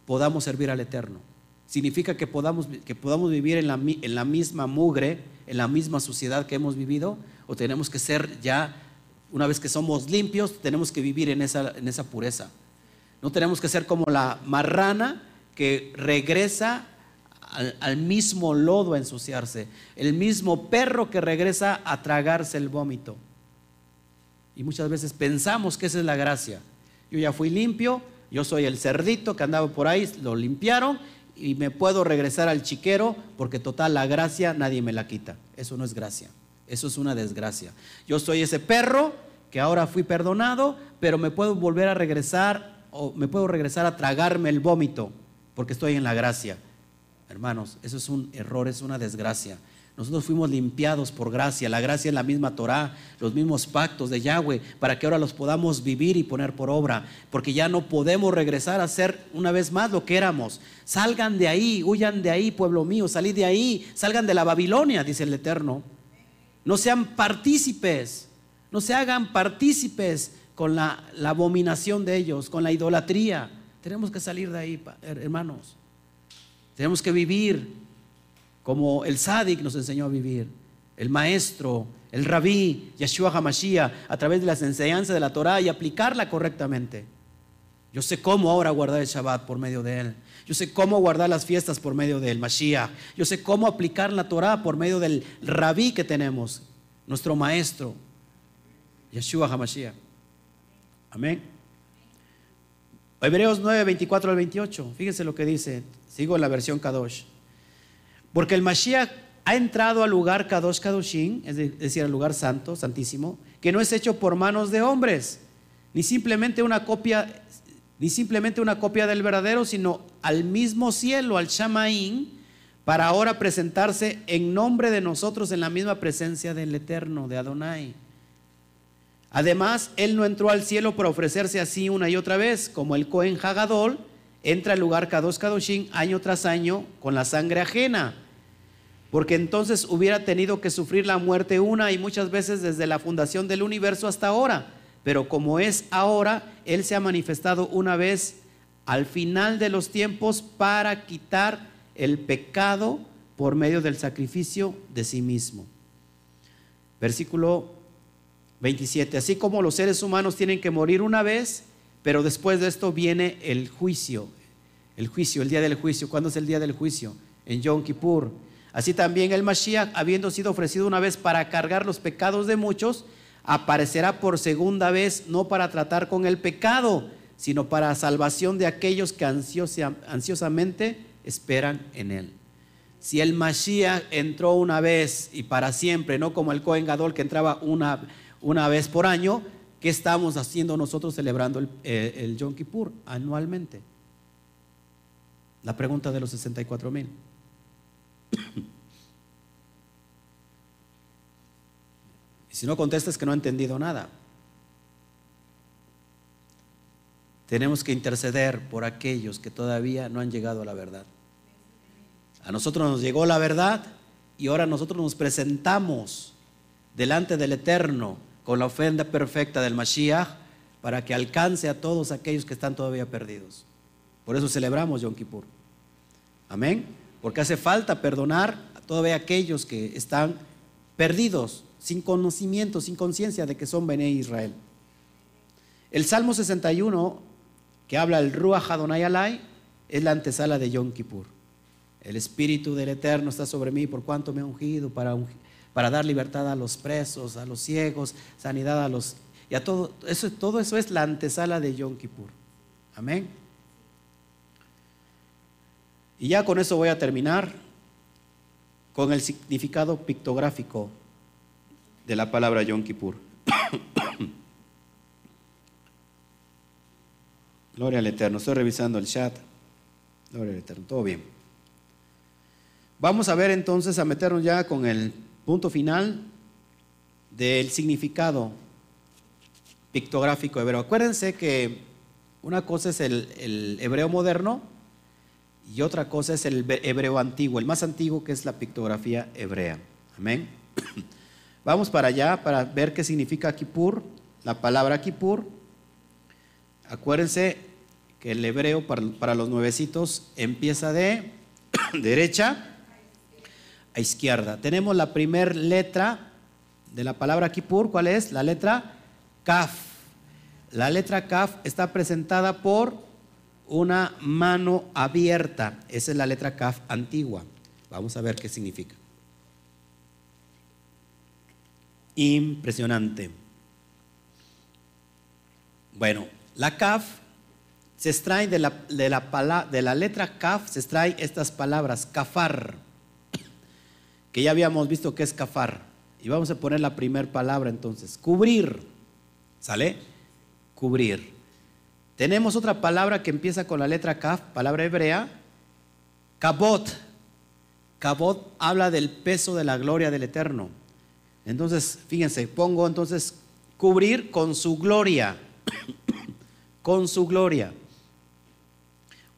podamos servir al Eterno. Significa que podamos, que podamos vivir en la, en la misma mugre, en la misma suciedad que hemos vivido, o tenemos que ser ya, una vez que somos limpios, tenemos que vivir en esa, en esa pureza. No tenemos que ser como la marrana que regresa al, mismo lodo a ensuciarse, el mismo perro que regresa a tragarse el vómito. Y muchas veces pensamos que esa es la gracia. Yo ya fui limpio, yo soy el cerdito que andaba por ahí, lo limpiaron y me puedo regresar al chiquero porque total la gracia nadie me la quita. Eso no es gracia, eso es una desgracia. Yo soy ese perro que ahora fui perdonado, pero me puedo volver a regresar o me puedo regresar a tragarme el vómito porque estoy en la gracia. Hermanos, eso es un error, es una desgracia. Nosotros fuimos limpiados por gracia. La gracia es la misma Torah, los mismos pactos de Yahweh, para que ahora los podamos vivir y poner por obra. Porque ya no podemos regresar a ser una vez más lo que éramos. Salgan de ahí, huyan de ahí, pueblo mío, salid de ahí, salgan de la Babilonia, dice el Eterno. No sean partícipes, no se hagan partícipes con la, la abominación de ellos, con la idolatría. Tenemos que salir de ahí, hermanos. Tenemos que vivir como el Sadik nos enseñó a vivir, el maestro, el rabí, Yeshua HaMashiach, a través de las enseñanzas de la Torah y aplicarla correctamente. Yo sé cómo ahora guardar el Shabbat por medio de él. Yo sé cómo guardar las fiestas por medio del Mashiach. Yo sé cómo aplicar la Torah por medio del rabí que tenemos, nuestro maestro, Yeshua HaMashiach. Amén. Hebreos 9, 24 al 28. Fíjense lo que dice. Sigo en la versión Kadosh. Porque el Mashiach ha entrado al lugar Kadosh Kadoshin, es decir, al lugar santo, santísimo, que no es hecho por manos de hombres, ni simplemente una copia, ni simplemente una copia del verdadero, sino al mismo cielo, al Shamaín, para ahora presentarse en nombre de nosotros en la misma presencia del Eterno, de Adonai. Además, él no entró al cielo para ofrecerse así una y otra vez, como el Cohen Hagadol entra al lugar Kadosh Kadoshin año tras año con la sangre ajena, porque entonces hubiera tenido que sufrir la muerte una y muchas veces desde la fundación del universo hasta ahora. Pero como es ahora, Él se ha manifestado una vez al final de los tiempos para quitar el pecado por medio del sacrificio de sí mismo. Versículo 27. Así como los seres humanos tienen que morir una vez, pero después de esto viene el juicio. El juicio, el día del juicio. ¿Cuándo es el día del juicio? En Yom Kippur. Así también el Mashiach, habiendo sido ofrecido una vez para cargar los pecados de muchos, aparecerá por segunda vez, no para tratar con el pecado, sino para salvación de aquellos que ansiosamente esperan en él. Si el Mashiach entró una vez y para siempre, no como el Cohen Gadol que entraba una una vez por año, ¿qué estamos haciendo nosotros celebrando el, eh, el Yom Kippur anualmente? La pregunta de los 64 mil. y si no contestas que no ha entendido nada. Tenemos que interceder por aquellos que todavía no han llegado a la verdad. A nosotros nos llegó la verdad y ahora nosotros nos presentamos delante del Eterno con la ofrenda perfecta del Mashiach para que alcance a todos aquellos que están todavía perdidos. Por eso celebramos Yom Kippur. Amén. Porque hace falta perdonar a todavía aquellos que están perdidos, sin conocimiento, sin conciencia de que son Bene Israel. El Salmo 61, que habla el Ruach Adonai Alai, es la antesala de Yom Kippur. El Espíritu del Eterno está sobre mí por cuanto me ha ungido para ungir para dar libertad a los presos, a los ciegos, sanidad a los... Y a todo eso, todo eso es la antesala de Yom Kippur. Amén. Y ya con eso voy a terminar con el significado pictográfico de la palabra Yom Kippur. Gloria al Eterno. Estoy revisando el chat. Gloria al Eterno. Todo bien. Vamos a ver entonces, a meternos ya con el punto final del significado pictográfico hebreo. Acuérdense que una cosa es el, hebreo moderno y otra cosa es el hebreo antiguo, el más antiguo que es la pictografía hebrea. Amén. Vamos para allá para ver qué significa Kippur, la palabra Kippur. Acuérdense que el hebreo para, los nuevecitos empieza de derecha a izquierda. Tenemos la primera letra de la palabra Kippur, ¿cuál es? La letra Kaf. La letra Kaf está presentada por una mano abierta. Esa es la letra Kaf antigua. Vamos a ver qué significa. Impresionante. Bueno, la Kaf se extrae de la, de la, letra Kaf, se extrae estas palabras, kafar, que ya habíamos visto que es kafar. Y vamos a poner la primera palabra entonces, cubrir. ¿Sale? Cubrir. Tenemos otra palabra que empieza con la letra Kaf, palabra hebrea, kabot. Kabot habla del peso de la gloria del Eterno. Entonces, fíjense, pongo entonces cubrir con su gloria, con su gloria.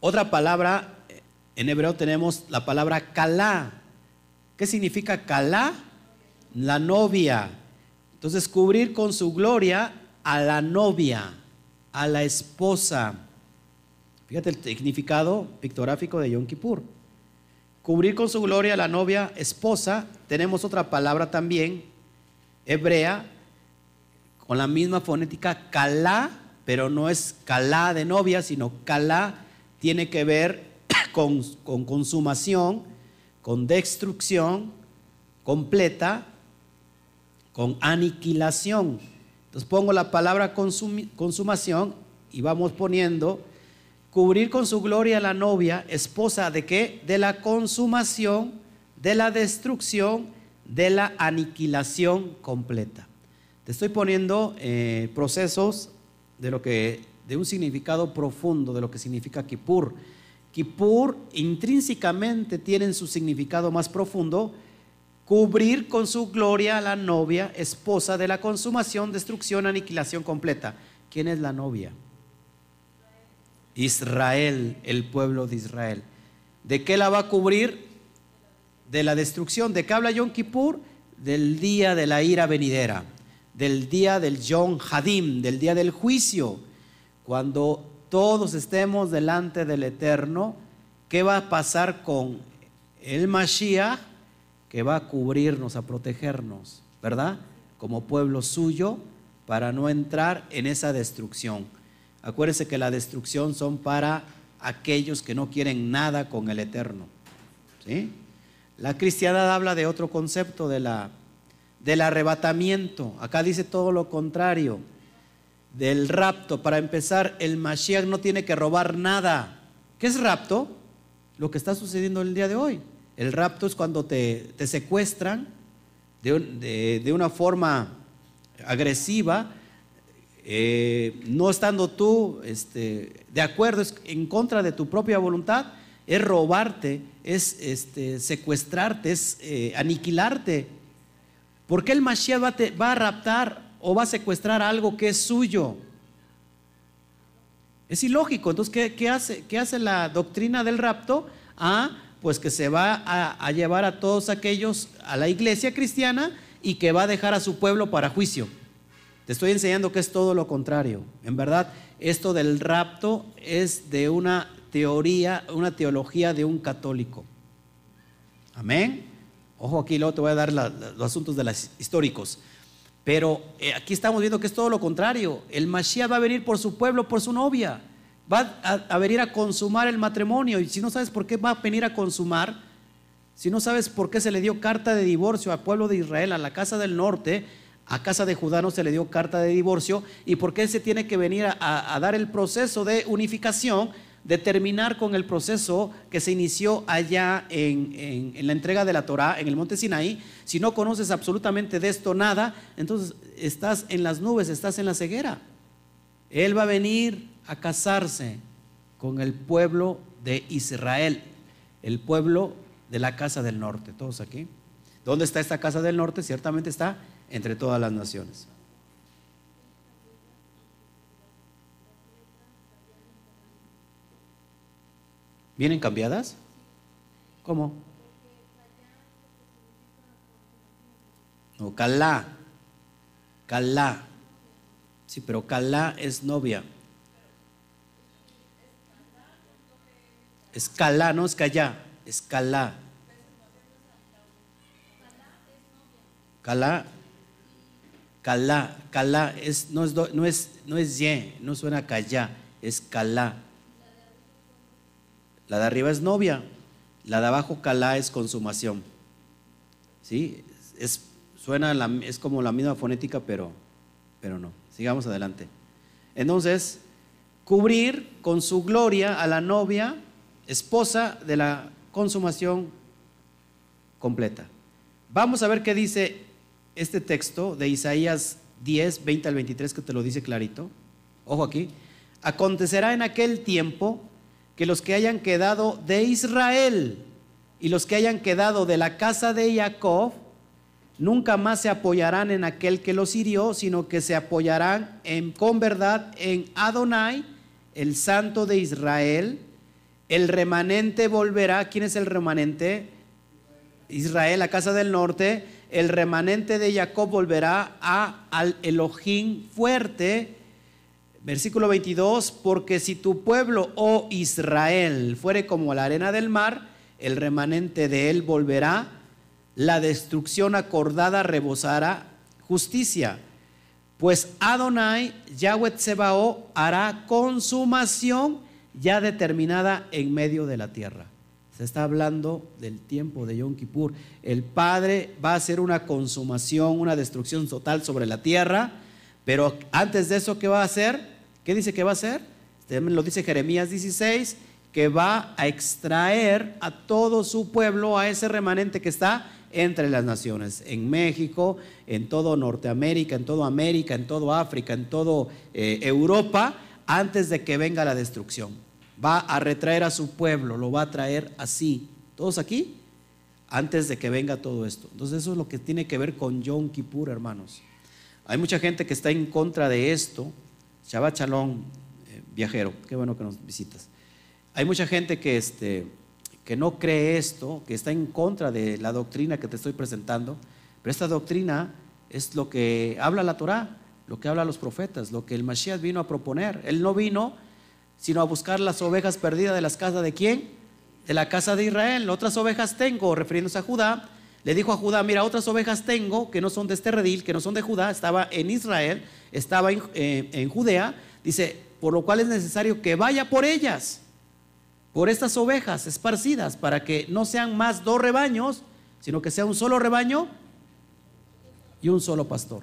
Otra palabra, en hebreo tenemos la palabra kalá. ¿Qué significa kalá? La novia. Entonces, cubrir con su gloria a la novia, a la esposa. Fíjate el significado pictográfico de Yom Kippur. Cubrir con su gloria a la novia, esposa. Tenemos otra palabra también, hebrea, con la misma fonética, kalá, pero no es kalá de novia, sino kalá tiene que ver con, con consumación, con destrucción completa, con aniquilación. Entonces pongo la palabra consumación y vamos poniendo cubrir con su gloria a la novia, esposa de qué? De la consumación, de la destrucción, de la aniquilación completa. Te estoy poniendo eh, procesos de lo que de un significado profundo de lo que significa Kippur. Kippur intrínsecamente tiene su significado más profundo cubrir con su gloria a la novia, esposa de la consumación, destrucción, aniquilación completa. ¿Quién es la novia? Israel, el pueblo de Israel. ¿De qué la va a cubrir? De la destrucción. ¿De qué habla Yom Kippur? Del día de la ira venidera, del día del Yom Hadim, del día del juicio. Cuando todos estemos delante del Eterno, ¿qué va a pasar con el Mashiach? Que va a cubrirnos, a protegernos, ¿verdad? Como pueblo suyo, para no entrar en esa destrucción. Acuérdese que la destrucción son para aquellos que no quieren nada con el Eterno. ¿sí? La cristiandad habla de otro concepto, de la, del arrebatamiento. Acá dice todo lo contrario, del rapto. Para empezar, el Mashiach no tiene que robar nada. ¿Qué es rapto? Lo que está sucediendo el día de hoy. El rapto es cuando te, secuestran de, de una forma agresiva eh, no estando tú este, de acuerdo, es en contra de tu propia voluntad, es robarte, es este, secuestrarte, es eh, aniquilarte. ¿Por qué el Mashiach va, va, a raptar o va a secuestrar algo que es suyo? Es ilógico. Entonces, ¿qué, hace, la doctrina del rapto? Ah, pues que se va a, a llevar a todos aquellos a la iglesia cristiana y que va a dejar a su pueblo para juicio. Te estoy enseñando que es todo lo contrario. En verdad, esto del rapto es de una teoría, una teología de un católico. Amén. Ojo aquí, luego te voy a dar los asuntos de los históricos. Pero eh, aquí estamos viendo que es todo lo contrario. El Mashiach va a venir por su pueblo, por su novia. Va a, venir a consumar el matrimonio. Y si no sabes por qué va a venir a consumar, si no sabes por qué se le dio carta de divorcio al pueblo de Israel, a la casa del norte, a casa de Judá no se le dio carta de divorcio y por qué se tiene que venir a, dar el proceso de unificación, de terminar con el proceso que se inició allá en, la entrega de la Torah en el monte Sinaí. Si no conoces absolutamente de esto nada, entonces estás en las nubes, estás en la ceguera. Él va a venir a casarse con el pueblo de Israel, el pueblo de la casa del norte. Todos aquí. ¿Dónde está esta casa del norte? Ciertamente está entre todas las naciones. ¿Vienen cambiadas? ¿Cómo? No, calá. Calá. Sí, pero calá es novia. Escalá, no es callá, escalá. Calá, calá, calá, es, no, es, no, es, no es ye, no suena callá, es calá. La de arriba es novia, la de abajo calá es consumación. ¿Sí? Es, suena, es como la misma fonética, pero, pero no. Sigamos adelante. Entonces, cubrir con su gloria a la novia esposa de la consumación completa. Vamos a ver qué dice este texto de Isaías 10, 20 al 23, que te lo dice clarito. Ojo aquí. Acontecerá en aquel tiempo que los que hayan quedado de Israel y los que hayan quedado de la casa de Jacob, nunca más se apoyarán en aquel que los hirió, sino que se apoyarán en, con verdad en Adonai, el santo de Israel, el remanente volverá. ¿Quién es el remanente? Israel, la casa del norte. El remanente de Jacob volverá a, al Elohim fuerte. Versículo 22, porque si tu pueblo, oh Israel, fuere como la arena del mar, el remanente de él volverá, la destrucción acordada rebosará justicia. Pues Adonai, Yahweh Sebao, hará consumación ya determinada en medio de la tierra. Se está hablando del tiempo de Yom Kippur. El Padre va a hacer una consumación, una destrucción total sobre la tierra, pero antes de eso, ¿qué va a hacer? ¿Qué dice que va a hacer? Lo dice Jeremías 16, que va a extraer a todo su pueblo, a ese remanente que está entre las naciones, en México, en todo Norteamérica, en todo América, en todo África, en todo eh, Europa, antes de que venga la destrucción. Va a retraer a su pueblo, lo va a traer así. ¿Todos aquí? Antes de que venga todo esto. Entonces eso es lo que tiene que ver con Yom Kippur, hermanos. Hay mucha gente que está en contra de esto. Shabbat Shalom, eh, viajero, qué bueno que nos visitas. Hay mucha gente que, este, que no cree esto, que está en contra de la doctrina que te estoy presentando, pero esta doctrina es lo que habla la Torah lo que habla los profetas, lo que el Mashiach vino a proponer. Él no vino sino a buscar las ovejas perdidas de las casas de quién? De la casa de Israel. Otras ovejas tengo, refiriéndose a Judá. Le dijo a Judá, mira, otras ovejas tengo que no son de este redil, que no son de Judá, estaba en Israel, estaba en, eh, en Judea. Dice, por lo cual es necesario que vaya por ellas, por estas ovejas esparcidas, para que no sean más dos rebaños, sino que sea un solo rebaño y un solo pastor.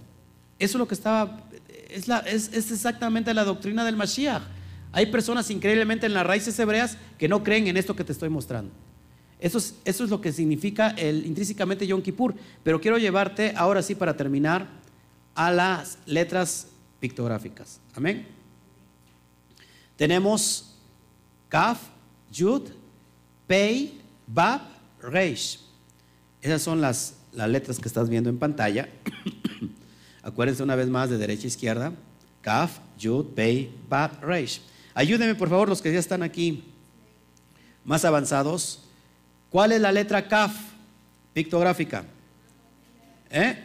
Eso es lo que estaba, es, es, exactamente la doctrina del Mashiach. Hay personas increíblemente en las raíces hebreas que no creen en esto que te estoy mostrando. Eso es, lo que significa intrínsecamente Yom Kippur. Pero quiero llevarte ahora sí para terminar a las letras pictográficas. Amén. Tenemos Kaf, Yud, Pei, Bab, Reish. Esas son las, las letras que estás viendo en pantalla. Acuérdense una vez más de derecha a izquierda. Kaf, Yud, Pei, Bab, Reish. Ayúdenme por favor los que ya están aquí más avanzados. ¿Cuál es la letra Kaf pictográfica? ¿Eh?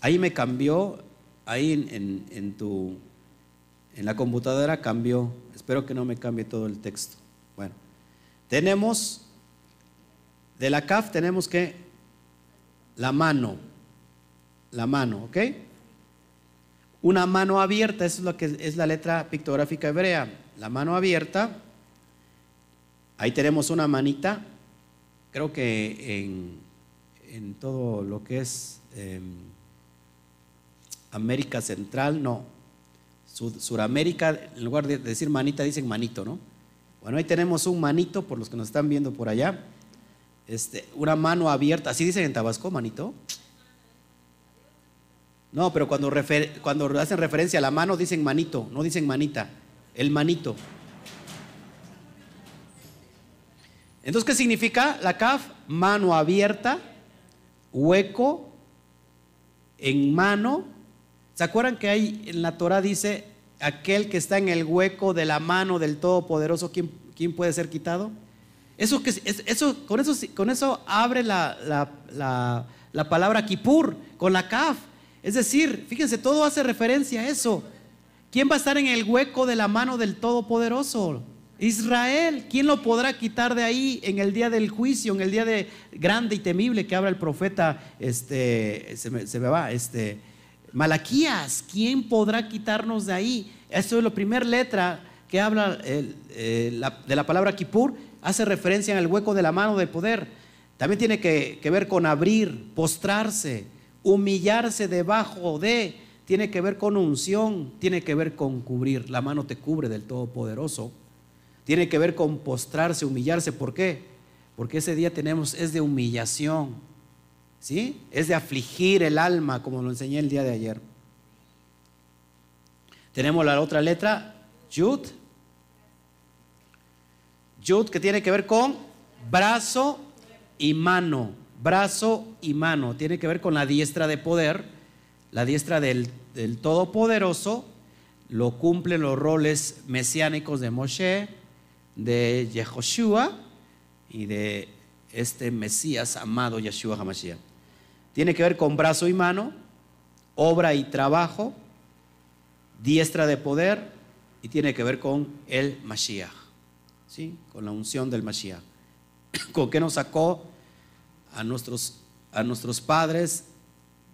Ahí me cambió, ahí en, en, tu, en la computadora cambió. Espero que no me cambie todo el texto. Bueno, tenemos, de la CAF tenemos que la mano la mano, ¿ok? Una mano abierta, eso es lo que es la letra pictográfica hebrea. La mano abierta, ahí tenemos una manita, creo que en, todo lo que es em, América Central, no, Suramérica, en lugar de decir manita, dicen manito, ¿no? Bueno, ahí tenemos un manito, por los que nos están viendo por allá, este, una mano abierta, así dicen en Tabasco, manito. No, pero cuando, cuando hacen referencia a la mano dicen manito, no dicen manita, el manito. Entonces, ¿qué significa la CAF? Mano abierta, hueco, en mano. ¿Se acuerdan que ahí en la Torah dice aquel que está en el hueco de la mano del Todopoderoso? ¿Quién, ¿quién puede ser quitado? Eso, que, eso, con, eso, con eso abre la, la palabra Kippur, con la Kaf. Es decir, fíjense, todo hace referencia a eso. ¿Quién va a estar en el hueco de la mano del Todopoderoso? Israel, ¿quién lo podrá quitar de ahí en el día del juicio, en el día de grande y temible que habla el profeta, este, se me, va, este, Malaquías, ¿quién podrá quitarnos de ahí? Esto es la primera letra que habla eh, de la palabra Kippur, hace referencia en el hueco de la mano del poder. También tiene que, que ver con abrir, postrarse, humillarse debajo de, tiene que ver con unción, tiene que ver con cubrir. La mano te cubre del Todopoderoso. Tiene que ver con postrarse, humillarse. ¿Por qué? Porque ese día tenemos, es de humillación. ¿Sí? Es de afligir el alma, como lo enseñé el día de ayer. Tenemos la otra letra, Yud. Yud que tiene que ver con brazo y mano. Brazo y mano. Tiene que ver con la diestra de poder, la diestra del, del Todopoderoso. Lo cumplen los roles mesiánicos de Moshe, de Yehoshua y de este Mesías amado Yeshua HaMashiach. Tiene que ver con brazo y mano, obra y trabajo, diestra de poder y tiene que ver con el Mashiach, ¿sí? con la unción del Mashiach. ¿Con qué nos sacó a nuestros, a nuestros padres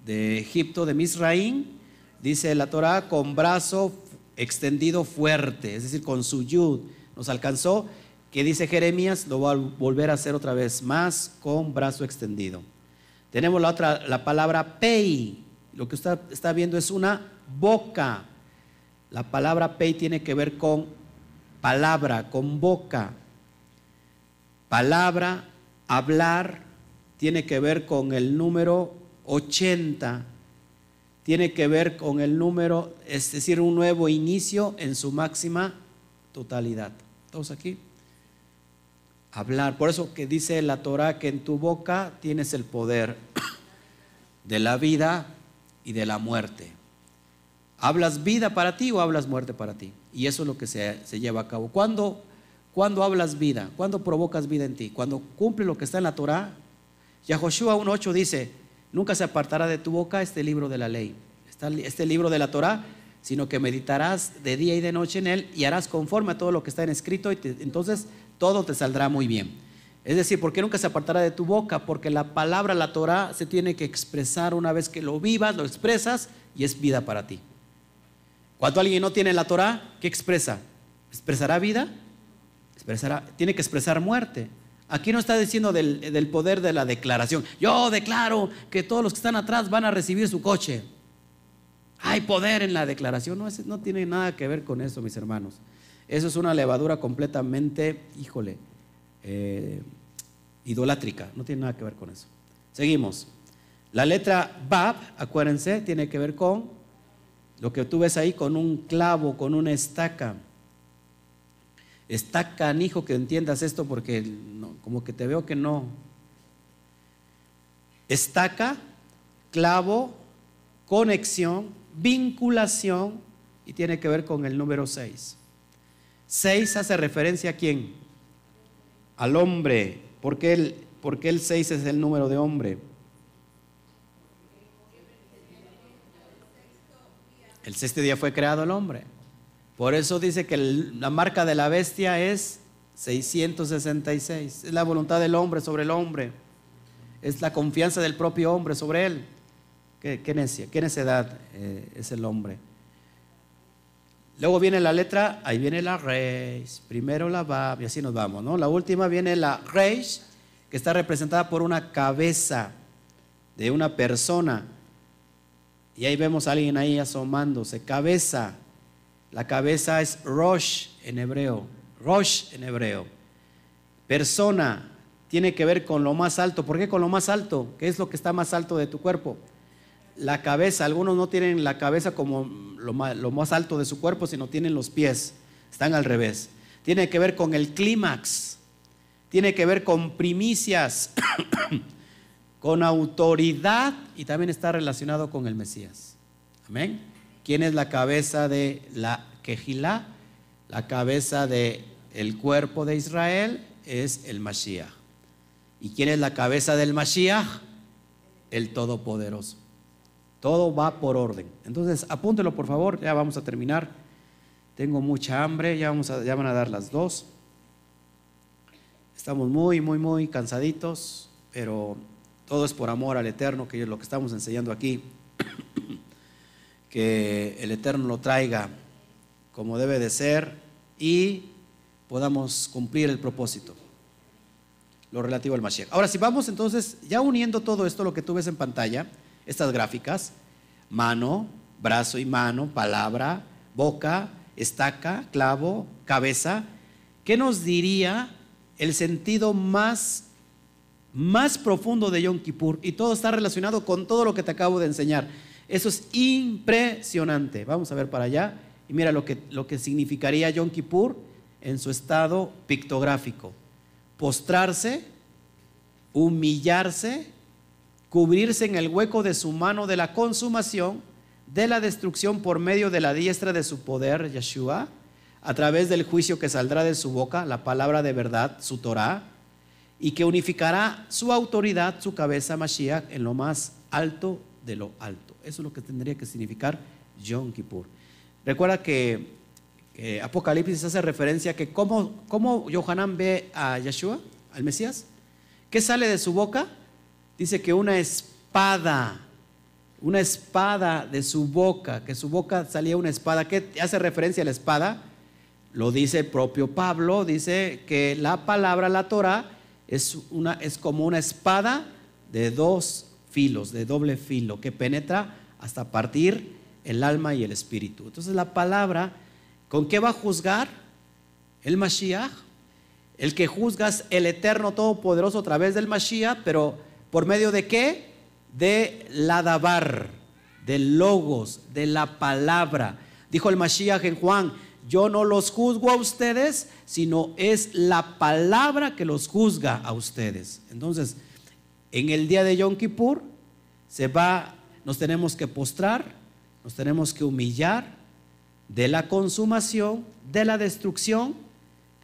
de Egipto, de Misraín? Dice la Torah, con brazo extendido fuerte, es decir, con su yud nos alcanzó, que dice Jeremías, lo va a volver a hacer otra vez, más con brazo extendido. Tenemos la otra, la palabra pei, lo que usted está viendo es una boca. La palabra pei tiene que ver con palabra, con boca. Palabra, hablar, tiene que ver con el número 80, tiene que ver con el número, es decir, un nuevo inicio en su máxima totalidad. ¿Todos aquí? Hablar. Por eso que dice la Torah que en tu boca tienes el poder de la vida y de la muerte. ¿Hablas vida para ti o hablas muerte para ti? Y eso es lo que se, lleva a cabo. ¿Cuándo, ¿Cuándo hablas vida? ¿Cuándo provocas vida en ti? Cuando cumple lo que está en la Torah. Yahoshua 1.8 dice, nunca se apartará de tu boca este libro de la ley. Este libro de la Torah sino que meditarás de día y de noche en él y harás conforme a todo lo que está en escrito y entonces todo te saldrá muy bien. Es decir, ¿por qué nunca se apartará de tu boca? Porque la palabra, la Torah, se tiene que expresar una vez que lo vivas, lo expresas y es vida para ti. Cuando alguien no tiene la Torah, ¿qué expresa? ¿Expresará vida? Expresará, tiene que expresar muerte. Aquí no está diciendo del, del poder de la declaración. Yo declaro que todos los que están atrás van a recibir su coche. Hay poder en la declaración. No, no tiene nada que ver con eso, mis hermanos. Eso es una levadura completamente, híjole, eh, idolátrica. No tiene nada que ver con eso. Seguimos. La letra Bab, acuérdense, tiene que ver con lo que tú ves ahí, con un clavo, con una estaca. Está hijo que entiendas esto porque como que te veo que no. Estaca, clavo, conexión, vinculación y tiene que ver con el número 6. 6 hace referencia a quién? Al hombre. ¿Por qué el, porque el 6 es el número de hombre? El sexto día fue creado el hombre. Por eso dice que la marca de la bestia es 666. Es la voluntad del hombre sobre el hombre. Es la confianza del propio hombre sobre él. Qué, qué necia, qué necedad eh, es el hombre. Luego viene la letra, ahí viene la reis, primero la bab y así nos vamos, ¿no? La última viene la reis, que está representada por una cabeza de una persona. Y ahí vemos a alguien ahí asomándose, cabeza. La cabeza es Rosh en hebreo, Rosh en hebreo. Persona tiene que ver con lo más alto. ¿Por qué con lo más alto? ¿Qué es lo que está más alto de tu cuerpo? La cabeza, algunos no tienen la cabeza como lo más, alto de su cuerpo, sino tienen los pies, están al revés. Tiene que ver con el clímax, tiene que ver con primicias, con autoridad y también está relacionado con el Mesías. Amén. ¿Quién es la cabeza de la quejilá? La cabeza de El cuerpo de Israel es el Mashiach. ¿Y quién es la cabeza del Mashiach? El Todopoderoso. Todo va por orden. Entonces, apúntelo por favor, ya vamos a terminar. Tengo mucha hambre, ya, vamos a, ya van a dar las dos. Estamos muy, muy, muy cansaditos, pero todo es por amor al Eterno, que es lo que estamos enseñando aquí. que el Eterno lo traiga como debe de ser y podamos cumplir el propósito, lo relativo al Mashiach. Ahora, si vamos entonces, ya uniendo todo esto, lo que tú ves en pantalla, estas gráficas, mano, brazo y mano, palabra, boca, estaca, clavo, cabeza, ¿qué nos diría el sentido más, más profundo de Yom Kippur? Y todo está relacionado con todo lo que te acabo de enseñar. Eso es impresionante. Vamos a ver para allá. Y mira lo que, lo que significaría Yom Kippur en su estado pictográfico. Postrarse, humillarse, cubrirse en el hueco de su mano de la consumación, de la destrucción por medio de la diestra de su poder, Yeshua, a través del juicio que saldrá de su boca, la palabra de verdad, su Torah, y que unificará su autoridad, su cabeza, Mashiach, en lo más alto de lo alto. Eso es lo que tendría que significar Yom Kippur. Recuerda que, Apocalipsis hace referencia a que cómo, cómo Yohanan ve a Yeshua, al Mesías, ¿qué sale de su boca? Dice que una espada, una espada de su boca, que su boca salía una espada. ¿Qué hace referencia a la espada? Lo dice el propio Pablo, dice que la palabra, la Torah, es, una, es como una espada de dos filos, de doble filo, que penetra hasta partir el alma y el espíritu. Entonces la palabra, ¿con qué va a juzgar? El Mashiach. El que juzga el eterno todopoderoso a través del Mashiach, pero ¿por medio de qué? De la dabar, del logos, de la palabra. Dijo el Mashiach en Juan, yo no los juzgo a ustedes, sino es la palabra que los juzga a ustedes. Entonces, en el día de Yom Kippur se va, nos tenemos que postrar, nos tenemos que humillar de la consumación, de la destrucción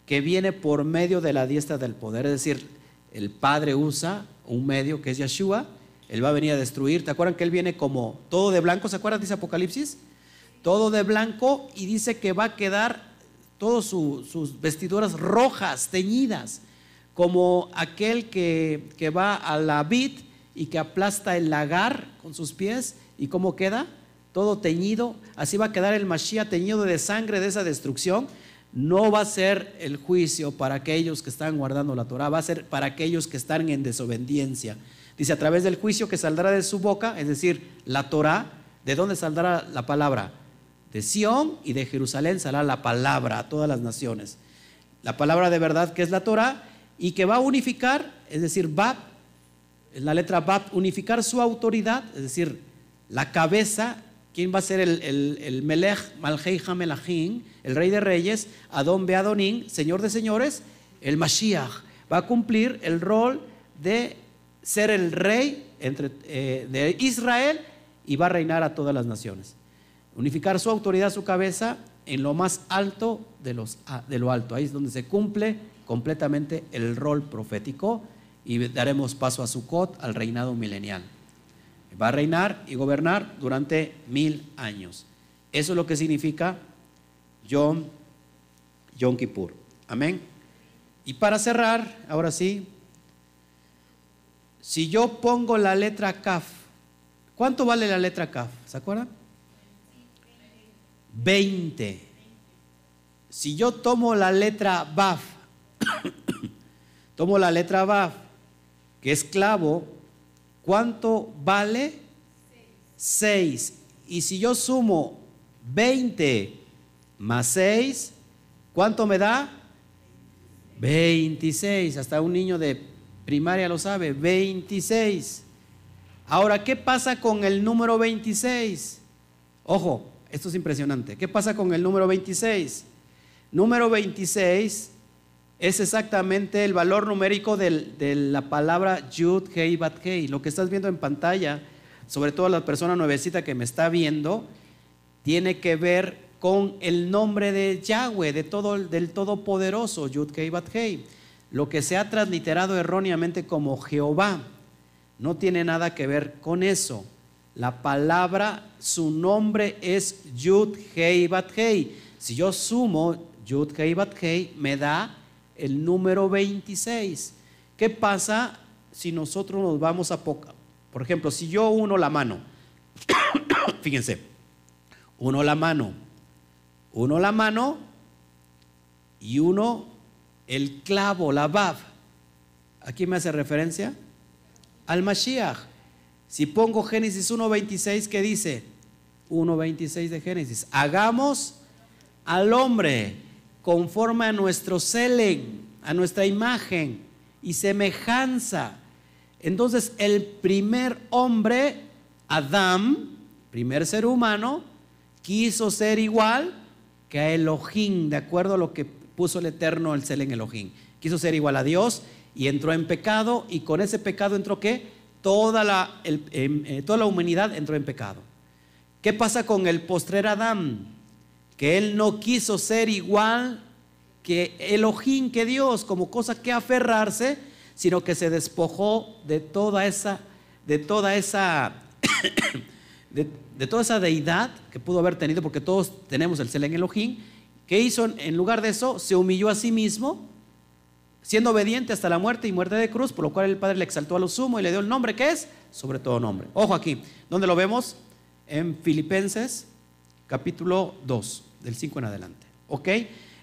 que viene por medio de la diestra del poder. Es decir, el Padre usa un medio que es Yeshua, Él va a venir a destruir. ¿Te acuerdan que Él viene como todo de blanco? ¿Se acuerdan? Dice Apocalipsis. Todo de blanco y dice que va a quedar todas sus vestiduras rojas, teñidas como aquel que, va a la vid y que aplasta el lagar con sus pies y cómo queda todo teñido, así va a quedar el Mashiach teñido de sangre de esa destrucción. No va a ser el juicio para aquellos que están guardando la Torah, va a ser para aquellos que están en desobediencia. Dice, a través del juicio que saldrá de su boca, es decir, la Torah, ¿de dónde saldrá la palabra? De Sión y de Jerusalén saldrá la palabra a todas las naciones. La palabra de verdad que es la Torah y que va a unificar, es decir, va, en la letra va unificar su autoridad, es decir, la cabeza, ¿quién va a ser el, el, el Melech Malhei Hamelachim, el rey de reyes, Adón Beadonín, señor de señores, el Mashiach, va a cumplir el rol de ser el rey eh, de Israel y va a reinar a todas las naciones. Unificar su autoridad, su cabeza, en lo más alto de, los, de lo alto. Ahí es donde se cumple completamente el rol profético y daremos paso a Sukkot, al reinado milenial. Va a reinar y gobernar durante mil años. Eso es lo que significa Yom, Yom Kippur. Amén. Y para cerrar, ahora sí, si yo pongo la letra Kaf, ¿cuánto vale la letra Kaf? ¿Se acuerdan? 20. Si yo tomo la letra Baf, Tomo la letra Baf, que es clavo. ¿Cuánto vale? 6. Y si yo sumo 20 más 6, ¿cuánto me da? 26. Hasta un niño de primaria lo sabe. 26. Ahora, ¿qué pasa con el número 26? Ojo, esto es impresionante. ¿Qué pasa con el número 26? Número 26 es exactamente el valor numérico de la palabra Yud, Hei, Bat, Hei. Lo que estás viendo en pantalla, sobre todo la persona nuevecita que me está viendo, tiene que ver con el nombre de Yahweh, de todo, del Todopoderoso, Yud Kei Bat Hei. Lo que se ha transliterado erróneamente como Jehová no tiene nada que ver con eso. La palabra, su nombre es Yud Hei Bat Hei. Si yo sumo Yud Hei Bat Hei, me da el número 26. ¿Qué pasa si nosotros nos vamos a poca? Por ejemplo, si yo uno la mano, fíjense, uno la mano, uno la mano y uno el clavo, la Bab. Aquí me hace referencia al Mashiach. Si pongo Génesis 1.26, ¿qué dice? 1.26 de Génesis. Hagamos al hombre conforme a nuestro selen, a nuestra imagen y semejanza. Entonces el primer hombre, Adán, primer ser humano, quiso ser igual que a Elohim, de acuerdo a lo que puso el Eterno el selen Elohim. Quiso ser igual a Dios y entró en pecado y con ese pecado entró qué? Toda la, em, eh, toda la humanidad entró en pecado. ¿Qué pasa con el postrer Adán? Que él no quiso ser igual que Elohim, que Dios, como cosa que aferrarse, sino que se despojó de toda esa, de toda esa, de, toda esa deidad que pudo haber tenido, porque todos tenemos el Selen Elohim. ¿Qué hizo en lugar de eso? Se humilló a sí mismo, siendo obediente hasta la muerte y muerte de cruz, por lo cual el Padre le exaltó a lo sumo y le dio el nombre que es sobre todo nombre. Ojo aquí, ¿dónde lo vemos? En Filipenses capítulo 2, del 5 en adelante. ¿Ok?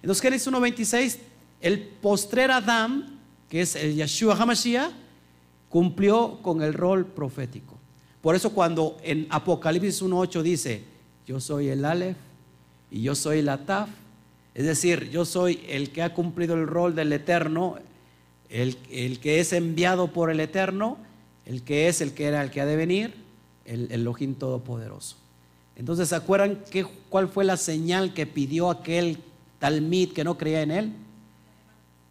Entonces Génesis 1.26, el postrer Adán, que es el Yeshua HaMashiach, cumplió con el rol profético. Por eso cuando en Apocalipsis 1.8 dice, yo soy el Aleph y yo soy el Ataf, es decir, yo soy el que ha cumplido el rol del Eterno, el, que es enviado por el Eterno, el que es el que era el que ha de venir, el Elohim Todopoderoso. Entonces, ¿se acuerdan qué, cuál fue la señal que pidió aquel Talmid que no creía en él?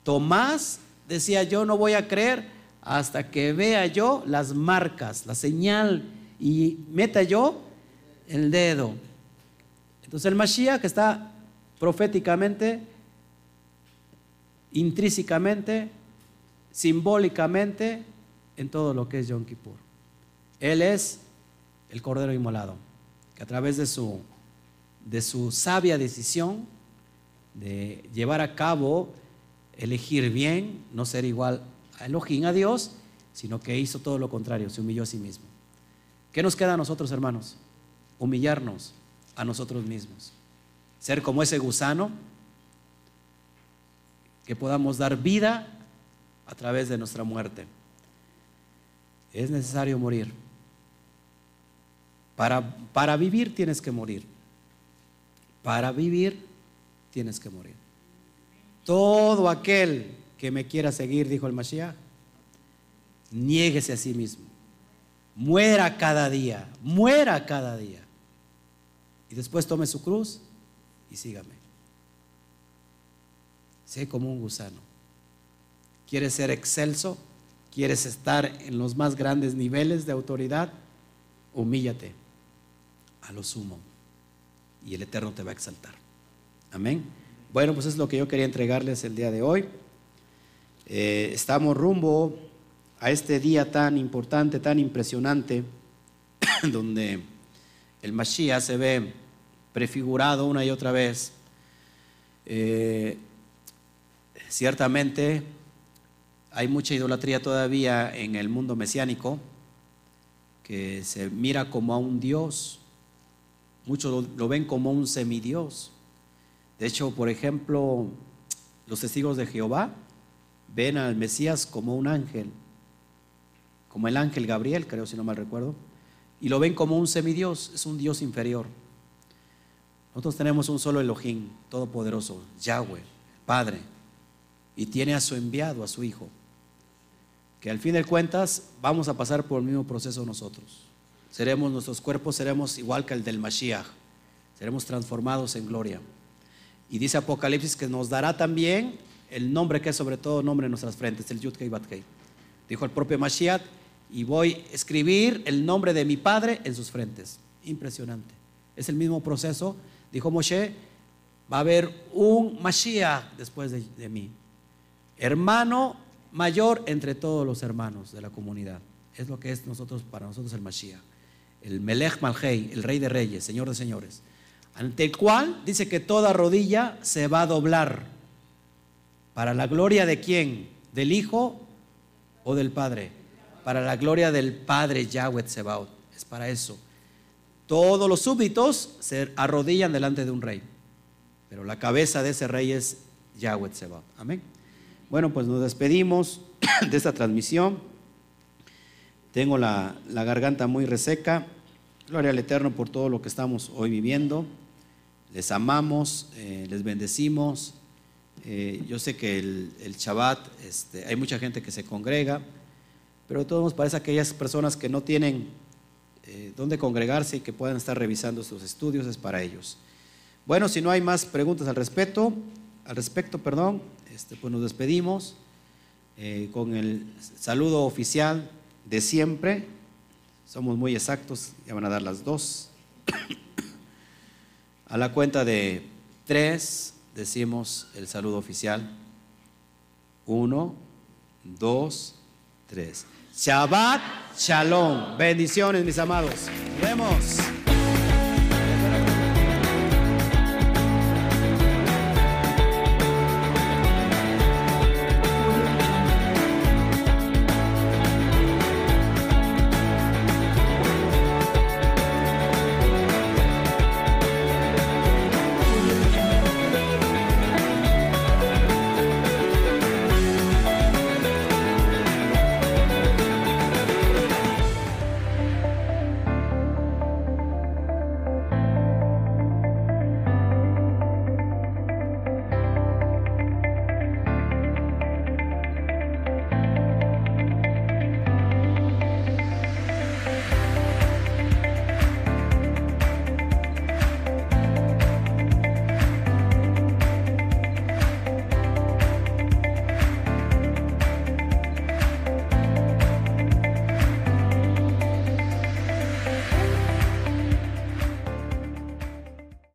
Tomás decía, yo no voy a creer hasta que vea yo las marcas, la señal y meta yo el dedo. Entonces el Mashiach está proféticamente, intrínsecamente, simbólicamente en todo lo que es Yom Kippur. Él es el Cordero Inmolado, que a través de su, de su sabia decisión de llevar a cabo, elegir bien, no ser igual a Elohim, a Dios, sino que hizo todo lo contrario, se humilló a sí mismo. ¿Qué nos queda a nosotros, hermanos? Humillarnos a nosotros mismos ser como ese gusano, que podamos dar vida a través de nuestra muerte. Es necesario morir. Para, para vivir tienes que morir. Para vivir tienes que morir. Todo aquel que me quiera seguir, dijo el Mashiach, niéguese a sí mismo. Muera cada día, muera cada día. Y después tome su cruz y sígame. Sé como un gusano. ¿Quieres ser excelso? ¿Quieres estar en los más grandes niveles de autoridad? Humíllate a lo sumo y el Eterno te va a exaltar. Amén. Bueno, pues es lo que yo quería entregarles el día de hoy. Eh, estamos rumbo a este día tan importante, tan impresionante, donde el Mashiach se ve prefigurado una y otra vez. Eh, ciertamente hay mucha idolatría todavía en el mundo mesiánico, que se mira como a un Dios, muchos lo, ven como un semidios. De hecho, por ejemplo, los testigos de Jehová ven al Mesías como un ángel, como el ángel Gabriel, creo si no mal recuerdo, y lo ven como un semidios, es un Dios inferior. Nosotros tenemos un solo Elohim, todopoderoso, Yahweh, Padre, y tiene a su enviado, a su Hijo, que al fin de cuentas vamos a pasar por el mismo proceso nosotros. Seremos, nuestros cuerpos seremos igual que el del Mashiach, seremos transformados en gloria. Y dice Apocalipsis que nos dará también el nombre que es sobre todo nombre en nuestras frentes, el Yud Kei Dijo el propio Mashiach, y voy a escribir el nombre de mi Padre en sus frentes. Impresionante. Es el mismo proceso. Dijo Moshe, va a haber un Mashiach después de, de mí. Hermano mayor entre todos los hermanos de la comunidad. Es lo que es nosotros, para nosotros el Mashiach. El Melech Malhei, el Rey de Reyes, Señor de Señores. Ante el cual dice que toda rodilla se va a doblar. ¿Para la gloria de quién? ¿Del Hijo o del Padre? Para la gloria del Padre Yahweh Tsebaot. Es para eso. Todos los súbditos se arrodillan delante de un rey. Pero la cabeza de ese rey es Yahweh Tsebaot. Amén. Bueno, pues nos despedimos de esta transmisión. Tengo la, la, garganta muy reseca. Gloria al Eterno por todo lo que estamos hoy viviendo. Les amamos, eh, les bendecimos. Eh, yo sé que el, el Shabbat, este, hay mucha gente que se congrega, pero de todos modos parece aquellas personas que no tienen eh, dónde congregarse y que puedan estar revisando sus estudios, es para ellos. Bueno, si no hay más preguntas al respecto, al respecto, perdón, este, pues nos despedimos eh, con el saludo oficial de siempre. Somos muy exactos, ya van a dar las dos. a la cuenta de tres decimos el saludo oficial. Uno, dos, tres. Shabbat Shalom. Bendiciones, mis amados. Vemos.